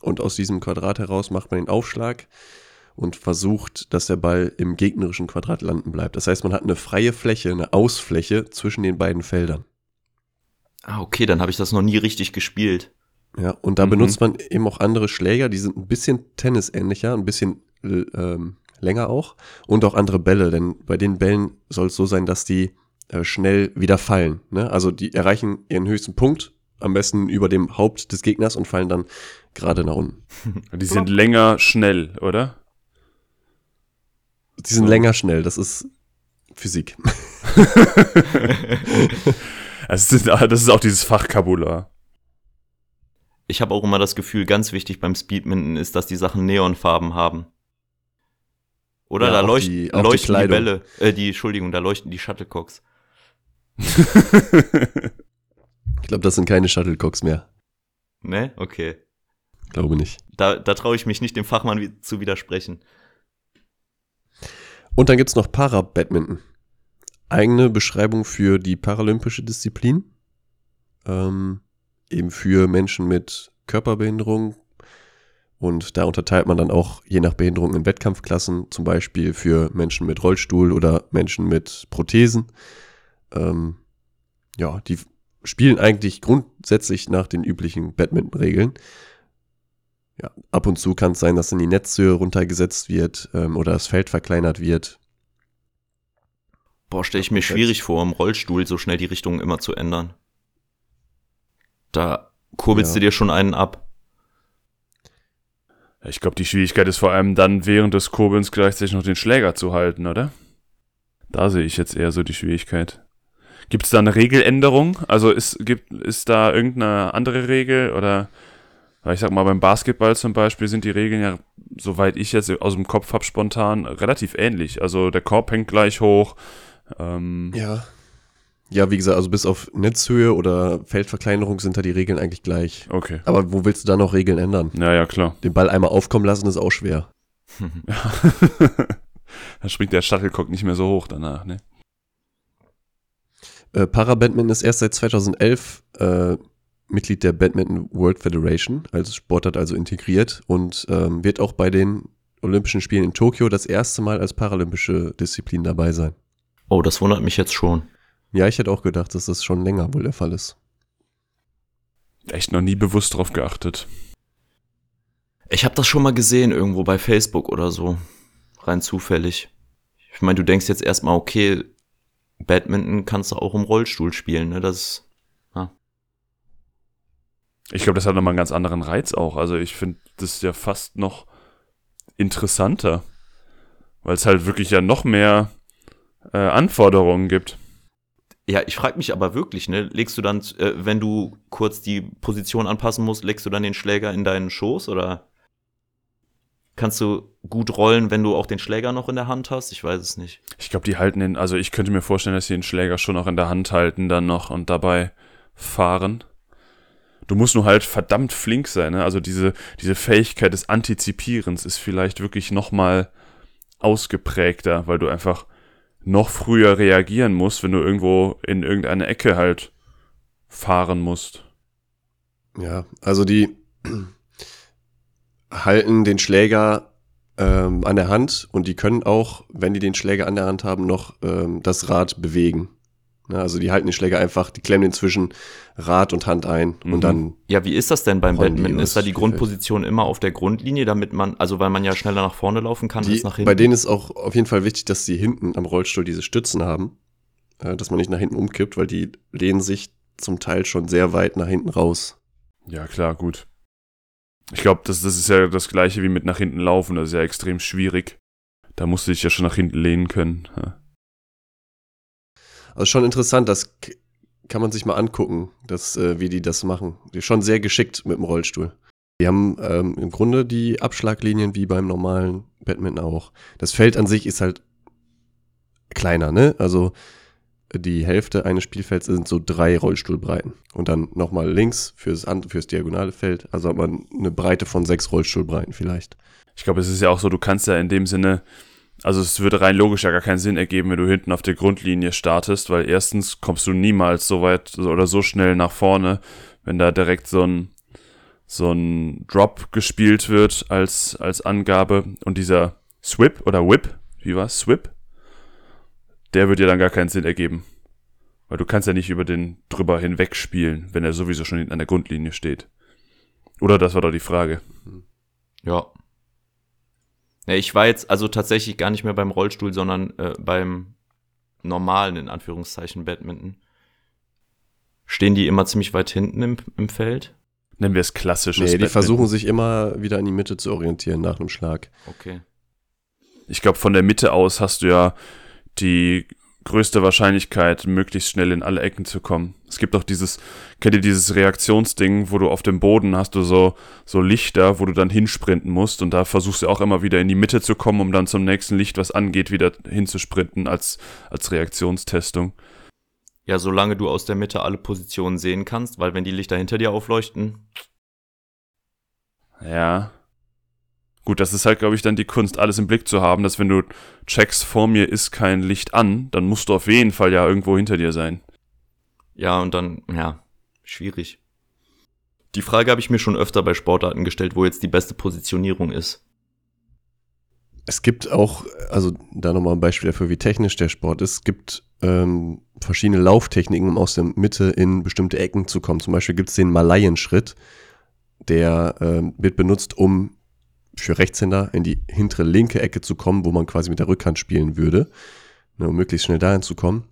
Und aus diesem Quadrat heraus macht man den Aufschlag und versucht, dass der Ball im gegnerischen Quadrat landen bleibt. Das heißt, man hat eine freie Fläche, eine Ausfläche zwischen den beiden Feldern. Ah, okay, dann habe ich das noch nie richtig gespielt. Ja, und da Mhm. benutzt man eben auch andere Schläger, die sind ein bisschen tennisähnlicher, ein bisschen ähm, länger auch und auch andere Bälle, denn bei den Bällen soll es so sein, dass die äh, schnell wieder fallen. Ne? Also die erreichen ihren höchsten Punkt, am besten über dem Haupt des Gegners und fallen dann gerade nach unten. Die sind länger schnell, oder? Die sind länger schnell, das ist Physik. Das ist, das ist auch dieses Fachkabular. Ich habe auch immer das Gefühl, ganz wichtig beim Speedminton ist, dass die Sachen Neonfarben haben. Oder Ja, da auch leuchten, die- die leuchten die, Kleidung. Bälle, äh, die, Entschuldigung, da leuchten die Shuttlecocks. Ich glaube, das sind keine Shuttlecocks mehr. Ne? Okay. Glaube nicht. Da, da traue ich mich nicht, dem Fachmann wi- zu widersprechen. Und dann gibt's noch Para-Badminton. Eigene Beschreibung für die paralympische Disziplin. Ähm, eben für Menschen mit Körperbehinderung. Und da unterteilt man dann auch je nach Behinderung in Wettkampfklassen, zum Beispiel für Menschen mit Rollstuhl oder Menschen mit Prothesen. Ähm, ja, die spielen eigentlich grundsätzlich nach den üblichen Badminton-Regeln. Ja, ab und zu kann es sein, dass dann die Netzhöhe runtergesetzt wird ähm, oder das Feld verkleinert wird. Boah, stelle ich mir schwierig vor, im Rollstuhl so schnell die Richtung immer zu ändern. Da kurbelst Ja. du dir schon einen ab. Ich glaube, die Schwierigkeit ist vor allem dann während des Kurbelns gleichzeitig noch den Schläger zu halten, oder? Da sehe ich jetzt eher so die Schwierigkeit. Gibt es da eine Regeländerung? Also ist, gibt, ist da irgendeine andere Regel oder ich sag mal, beim Basketball zum Beispiel sind die Regeln ja, soweit ich jetzt aus dem Kopf habe, spontan relativ ähnlich. Also der Korb hängt gleich hoch. Ähm, Ja. Ja, wie gesagt, also bis auf Netzhöhe oder Feldverkleinerung sind da die Regeln eigentlich gleich. Okay. Aber wo willst du da noch Regeln ändern? Ja, ja, klar. Den Ball einmal aufkommen lassen ist auch schwer. da springt der Shuttlecock nicht mehr so hoch danach, ne? Äh, Para-Badminton ist erst seit 2011 äh, Mitglied der Badminton World Federation, als Sportart also integriert und ähm, wird auch bei den Olympischen Spielen in Tokio das erste Mal als paralympische Disziplin dabei sein. Oh, das wundert mich jetzt schon. Ja, ich hätte auch gedacht, dass das schon länger wohl der Fall ist. Echt noch nie bewusst drauf geachtet. Ich habe das schon mal gesehen irgendwo bei Facebook oder so. Rein zufällig. Ich meine, du denkst jetzt erstmal, okay, Badminton kannst du auch im Rollstuhl spielen, ne? Das ist Ich glaube, das hat nochmal einen ganz anderen Reiz auch. Also ich finde das ja fast noch interessanter, weil es halt wirklich ja noch mehr äh, Anforderungen gibt. Ja, ich frage mich aber wirklich, ne? Legst du dann, äh, wenn du kurz die Position anpassen musst, legst du dann den Schläger in deinen Schoß oder kannst du gut rollen, wenn du auch den Schläger noch in der Hand hast? Ich weiß es nicht. Ich glaube, die halten den, also ich könnte mir vorstellen, dass sie den Schläger schon auch in der Hand halten dann noch und dabei fahren. Du musst nur halt verdammt flink sein, ne? Also diese, diese Fähigkeit des Antizipierens ist vielleicht wirklich nochmal ausgeprägter, weil du einfach noch früher reagieren musst, wenn du irgendwo in irgendeine Ecke halt fahren musst. Ja, also die halten den Schläger ähm, an der Hand und die können auch, wenn die den Schläger an der Hand haben, noch ähm, das Rad bewegen. Ja, also die halten den Schläger einfach, die klemmen den zwischen Rad und Hand ein Mhm. und dann, Ja, wie ist das denn beim Badminton? Ist da die. Grundposition immer auf der Grundlinie, damit man, also weil man ja schneller nach vorne laufen kann die, als nach hinten? bei denen ist auch auf jeden Fall wichtig, dass die hinten am Rollstuhl diese Stützen haben, äh, dass man nicht nach hinten umkippt, weil die lehnen sich zum Teil schon sehr weit nach hinten raus. Ja, klar, gut. Ich glaube, das, das ist ja das gleiche wie mit nach hinten laufen. Das ist ja extrem schwierig. Da musst du dich ja schon nach hinten lehnen können. Ja. Also schon interessant, dass k- kann man sich mal angucken, dass, äh, wie die das machen. Die schon sehr geschickt mit dem Rollstuhl. Die haben ähm, im Grunde die Abschlaglinien wie beim normalen Badminton auch. Das Feld an sich ist halt kleiner, ne? Also die Hälfte eines Spielfelds sind so drei Rollstuhlbreiten. Und dann nochmal links fürs, fürs diagonale Feld. Also hat man eine Breite von sechs Rollstuhlbreiten vielleicht. Ich glaube, es ist ja auch so, du kannst ja in dem Sinne, also es würde rein logisch ja gar keinen Sinn ergeben, wenn du hinten auf der Grundlinie startest, weil erstens kommst du niemals so weit oder so schnell nach vorne, wenn da direkt so ein, so ein Drop gespielt wird als, als Angabe und dieser Swip oder Whip, wie war's? Swip? Der wird ja dann gar keinen Sinn ergeben. Weil du kannst ja nicht über den drüber hinweg spielen, wenn er sowieso schon an der Grundlinie steht. Oder das war doch die Frage. Ja. Ja, ich war jetzt also tatsächlich gar nicht mehr beim Rollstuhl, sondern äh, beim normalen, in Anführungszeichen, Badminton. Stehen die immer ziemlich weit hinten im, im Feld? Nennen wir es klassisches Nee, die Badminton. versuchen sich immer wieder in die Mitte zu orientieren nach einem Schlag. Okay. Ich glaube, von der Mitte aus hast du ja die größte Wahrscheinlichkeit, möglichst schnell in alle Ecken zu kommen. Es gibt auch dieses, kennt ihr dieses Reaktionsding, wo du auf dem Boden hast du so, so Lichter, wo du dann hinsprinten musst und da versuchst du auch immer wieder in die Mitte zu kommen, um dann zum nächsten Licht, was angeht, wieder hinzusprinten als, als Reaktionstestung. Ja, solange du aus der Mitte alle Positionen sehen kannst, weil wenn die Lichter hinter dir aufleuchten, Ja. Gut, das ist halt, glaube ich, dann die Kunst, alles im Blick zu haben, dass wenn du checkst, vor mir ist kein Licht an, dann musst du auf jeden Fall ja irgendwo hinter dir sein. ja, und dann, ja, schwierig. Die Frage habe ich mir schon öfter bei Sportarten gestellt, wo jetzt die beste Positionierung ist. Es gibt auch, also da nochmal ein Beispiel dafür, wie technisch der Sport ist. Es gibt ähm, verschiedene Lauftechniken, um aus der Mitte in bestimmte Ecken zu kommen. Zum Beispiel gibt es den Malayenschritt, der ähm, wird benutzt, um für Rechtshänder in die hintere linke Ecke zu kommen, wo man quasi mit der Rückhand spielen würde, ne, um möglichst schnell dahin zu kommen.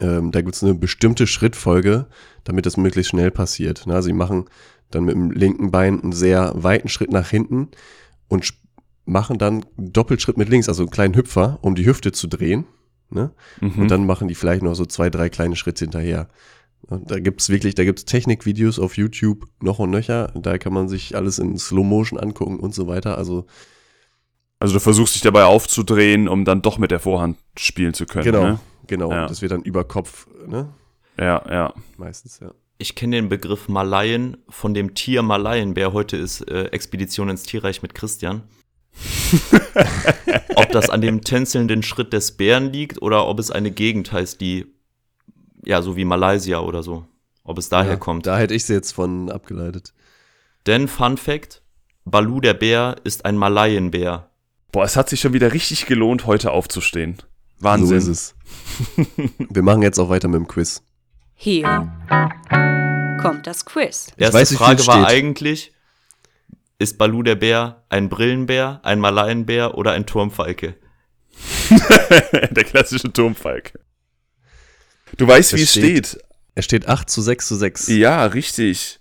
Ähm, da gibt es eine bestimmte Schrittfolge, damit das möglichst schnell passiert. Ne? Also sie machen dann mit dem linken Bein einen sehr weiten Schritt nach hinten und machen dann einen Doppelschritt mit links, also einen kleinen Hüpfer, um die Hüfte zu drehen. Ne? Mhm. Und dann machen die vielleicht noch so zwei, drei kleine Schritte hinterher. Da gibt's wirklich, da gibt's Technikvideos auf YouTube noch und nöcher. Da kann man sich alles in Slow Motion angucken und so weiter. Also Also du versuchst dich dabei aufzudrehen, um dann doch mit der Vorhand spielen zu können. genau, Ne? genau. Ja. Das wird dann über Kopf, ne? Ja, ja. Meistens, ja. Ich kenne den Begriff Malayen von dem Tier Malayenbär. Heute ist äh, Expedition ins Tierreich mit Christian. ob das an dem tänzelnden Schritt des Bären liegt oder ob es eine Gegend heißt, die, ja, so wie Malaysia oder so. Ob es daher ja, kommt. Da hätte ich sie jetzt von abgeleitet. Denn Fun Fact: Balu der Bär ist ein Malayenbär. Boah, es hat sich schon wieder richtig gelohnt, heute aufzustehen. Wahnsinn. So ist es. Wir machen jetzt auch weiter mit dem Quiz. Hier kommt das Quiz. Erste weiß, Frage war steht. eigentlich: Ist Balu der Bär ein Brillenbär, ein Malayenbär oder ein Turmfalke? der klassische Turmfalk. Du weißt, Es wie es steht- steht. Es steht 8 zu 6 zu 6. Ja, richtig.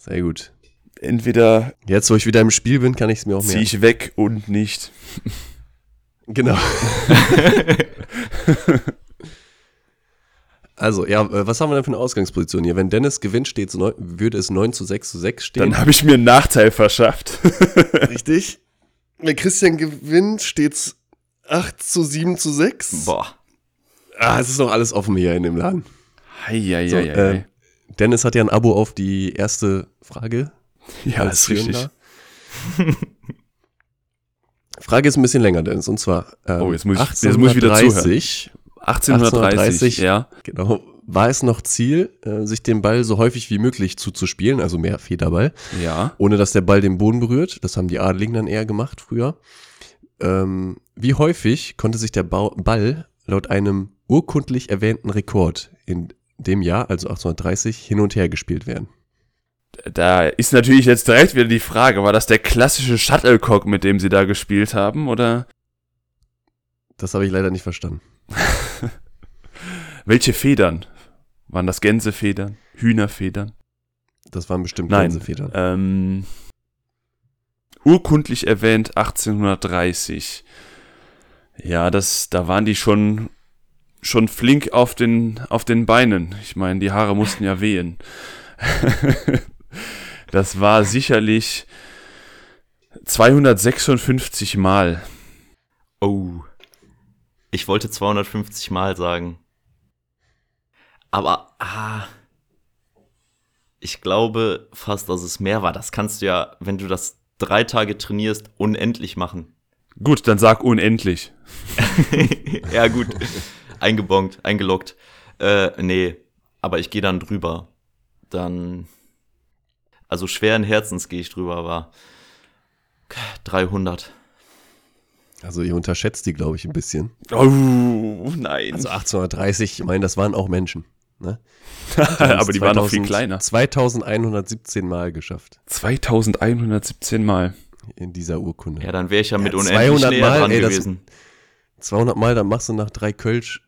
Sehr gut. Entweder Jetzt, wo ich wieder im Spiel bin, kann ich es mir auch ziehe mehr. ich weg und nicht. Genau. also, ja, äh, was haben wir denn für eine Ausgangsposition hier? Wenn Dennis gewinnt, steht's neun, würde es 9 zu 6 zu 6 stehen. Dann habe ich mir einen Nachteil verschafft. Richtig. Wenn Christian gewinnt, steht's 8 zu 7 zu 6. Boah. Ah, es ist noch alles offen hier in dem Laden. Heieiei. So, äh, Dennis hat ja ein Abo auf die erste Frage. ja, als ist richtig. Frage ist ein bisschen länger, Dennis, und zwar ähm, Oh, jetzt muss ich- jetzt muss ich wieder zuhören. 1830, 1830, 1830, ja. genau, war es noch Ziel, äh, sich den Ball so häufig wie möglich zuzuspielen, also mehr Federball, Ja. ohne dass der Ball den Boden berührt. Das haben die Adeligen dann eher gemacht früher. Ähm, wie häufig konnte sich der Bau Ball laut einem urkundlich erwähnten Rekord in dem Jahr, also 1830, hin und her gespielt werden? Da ist natürlich jetzt direkt wieder die Frage, war das der klassische Shuttlecock, mit dem sie da gespielt haben, oder Das habe ich leider nicht verstanden. welche Federn? Waren das Gänsefedern? Hühnerfedern? Das waren bestimmt Nein. Gänsefedern. Ähm, urkundlich erwähnt 1830. Ja, das, da waren die schon schon flink auf den, auf den Beinen. Ich meine, die Haare mussten ja wehen. das war sicherlich 256 Mal. Oh. Ich wollte 250 Mal sagen. Aber, ah. Ich glaube fast, dass es mehr war. Das kannst du ja, wenn du das drei Tage trainierst, unendlich machen. Gut, dann sag unendlich. ja, gut. Eingebongt, eingeloggt. Äh, nee. Aber ich gehe dann drüber. Dann. Also schweren Herzens gehe ich drüber, aber 300. Also ihr unterschätzt die, glaube ich, ein bisschen. Oh, nein. Also 1830, ich meine, das waren auch Menschen. Ne? Aber die waren noch viel kleiner. 2117 Mal geschafft 2117 Mal. in dieser Urkunde. Ja, dann wäre ich ja mit Ja, unendlich 200 näher Mal, dran ey, das- gewesen. 200 Mal, dann machst du nach drei Kölsch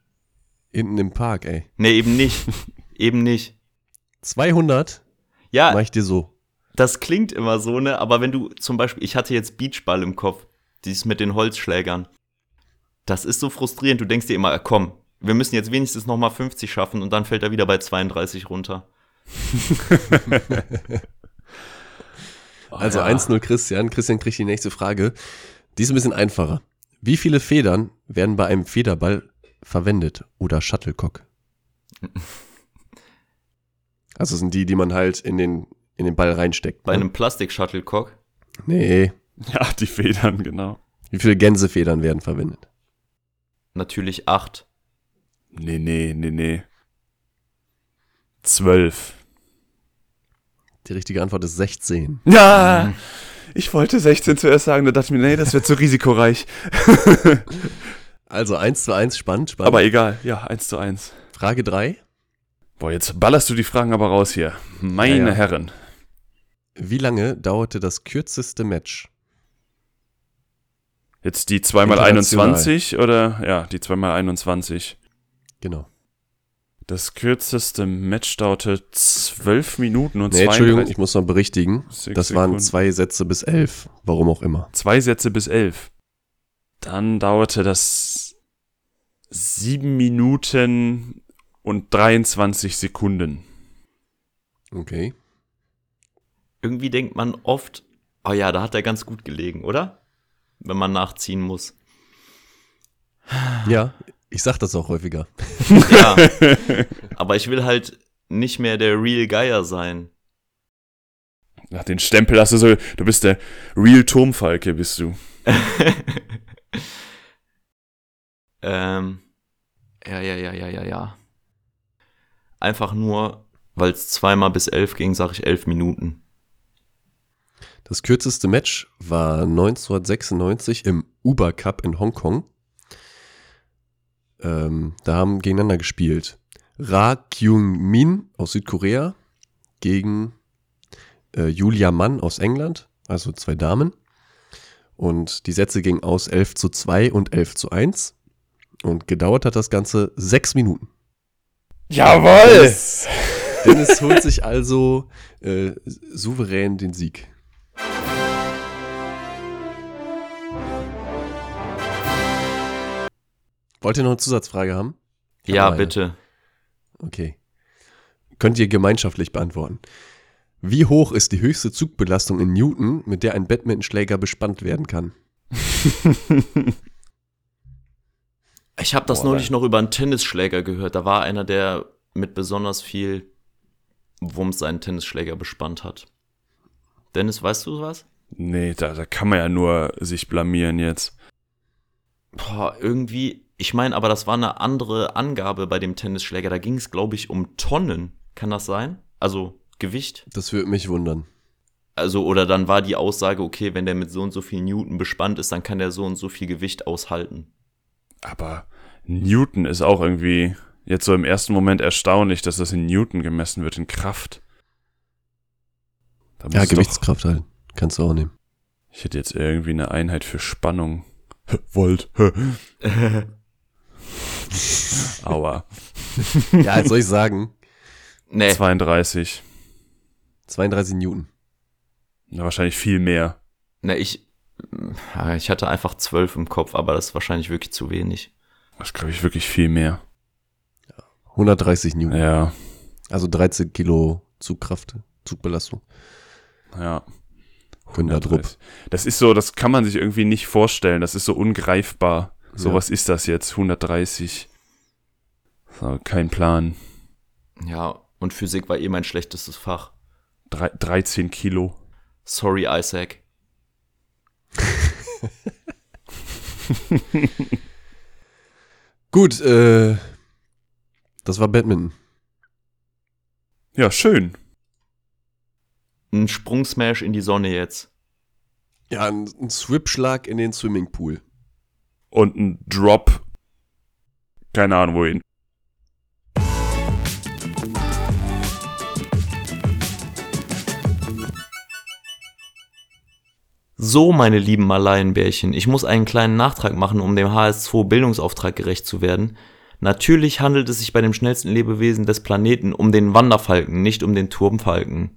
hinten im Park, ey. Nee, eben nicht. eben nicht. 200 Ja, mach ich dir so. das klingt immer so, ne? Aber wenn du zum Beispiel, ich hatte jetzt Beachball im Kopf, dieses mit den Holzschlägern. Das ist so frustrierend. Du denkst dir immer, komm, wir müssen jetzt wenigstens noch mal 50 schaffen und dann fällt er wieder bei 32 runter. Also ja. 1-0 Christian. Christian kriegt die nächste Frage. Die ist ein bisschen einfacher. Wie viele Federn werden bei einem Federball verwendet oder Shuttlecock? Also sind die, die man halt in den, in den Ball reinsteckt. Bei ne? einem Plastik-Shuttlecock. Nee. Ja, die Federn, genau. Wie viele Gänsefedern werden verwendet? Natürlich 8. Nee, nee, nee, nee. Zwölf. Die richtige Antwort ist 16. Ja, ich wollte 16 zuerst sagen, da dachte ich mir, nee, das wird zu risikoreich. Also 1 zu 1, spannend, spannend. Aber egal, ja, 1 zu 1. Frage 3. Boah, jetzt ballerst du die Fragen aber raus hier. Meine Ja, ja. Herren. Wie lange dauerte das kürzeste Match? Jetzt die 2 mal International. 21 oder? Ja, die 2 mal 21. Genau. Das kürzeste Match dauerte 12 Minuten und Nee, Entschuldigung, 32 ich muss noch berichtigen. Das waren zwei Sätze bis elf. Warum auch immer. Zwei Sätze bis 11. Dann dauerte das 7 Minuten und 23 Sekunden. Okay. Irgendwie denkt man oft, oh ja, da hat er ganz gut gelegen, oder? Wenn man nachziehen muss. Ja, ich sag das auch häufiger. Ja. aber ich will halt nicht mehr der Real Geier sein. Nach den Stempel hast du so, du bist der Real Turmfalke, bist du. ähm, ja, ja, ja, ja, ja, ja. Einfach nur, weil es zweimal bis elf ging, sage ich elf Minuten. Das kürzeste Match war 1996 im Uber Cup in Hongkong. Ähm, da haben gegeneinander gespielt Ra Kyung-min aus Südkorea gegen äh, Julia Mann aus England, also zwei Damen. Und die Sätze gingen aus 11 zu 2 und 11 zu 1. Und gedauert hat das Ganze sechs Minuten. Jawoll! Dennis, Dennis holt sich also äh, souverän den Sieg. Wollt ihr noch eine Zusatzfrage haben? Ich Ja, eine. bitte. Okay. Könnt ihr gemeinschaftlich beantworten. Wie hoch ist die höchste Zugbelastung in Newton, mit der ein Badmintonschläger bespannt werden kann? Ich habe das Boah, neulich noch über einen Tennisschläger gehört. Da war einer, der mit besonders viel Wumms seinen Tennisschläger bespannt hat. Dennis, weißt du was? Nee, da, da kann man ja nur sich blamieren jetzt. Boah, irgendwie, ich meine, aber das war eine andere Angabe bei dem Tennisschläger. Da ging es, glaube ich, um Tonnen. Kann das sein? Also Gewicht? Das würde mich wundern. Also, oder dann war die Aussage, okay, wenn der mit so und so viel Newton bespannt ist, dann kann der so und so viel Gewicht aushalten. Aber Newton ist auch irgendwie jetzt so im ersten Moment erstaunlich, dass das in Newton gemessen wird, in Kraft. Da Ja, Gewichtskraft halt. Kannst du auch nehmen. Ich hätte jetzt irgendwie eine Einheit für Spannung. Volt. Aua. Ja, jetzt soll ich sagen, nee, 32. 32 Newton. Na, wahrscheinlich viel mehr. nee, ich, ich hatte einfach zwölf im Kopf, aber das ist wahrscheinlich wirklich zu wenig. Das glaube ich wirklich viel mehr. 130 Newton. Ja, Also 13 Kilo Zugkraft, Zugbelastung. ja. Günther Drupp. 130. Das ist so, das kann man sich irgendwie nicht vorstellen. Das ist so ungreifbar. So, Ja. was ist das jetzt? 130. So, kein Plan. Ja, und Physik war eh mein schlechtestes Fach. Drei, 13 Kilo. Sorry, Isaac. Gut, äh, das war Badminton. Ja, schön. Ein Sprungsmash in die Sonne jetzt. Ja, ein, ein Swipschlag in den Swimmingpool. Und ein Drop. Keine Ahnung wohin. So, meine lieben Malaienbärchen, ich muss einen kleinen Nachtrag machen, um dem HS2 Bildungsauftrag gerecht zu werden. Natürlich handelt es sich bei dem schnellsten Lebewesen des Planeten um den Wanderfalken, nicht um den Turmfalken.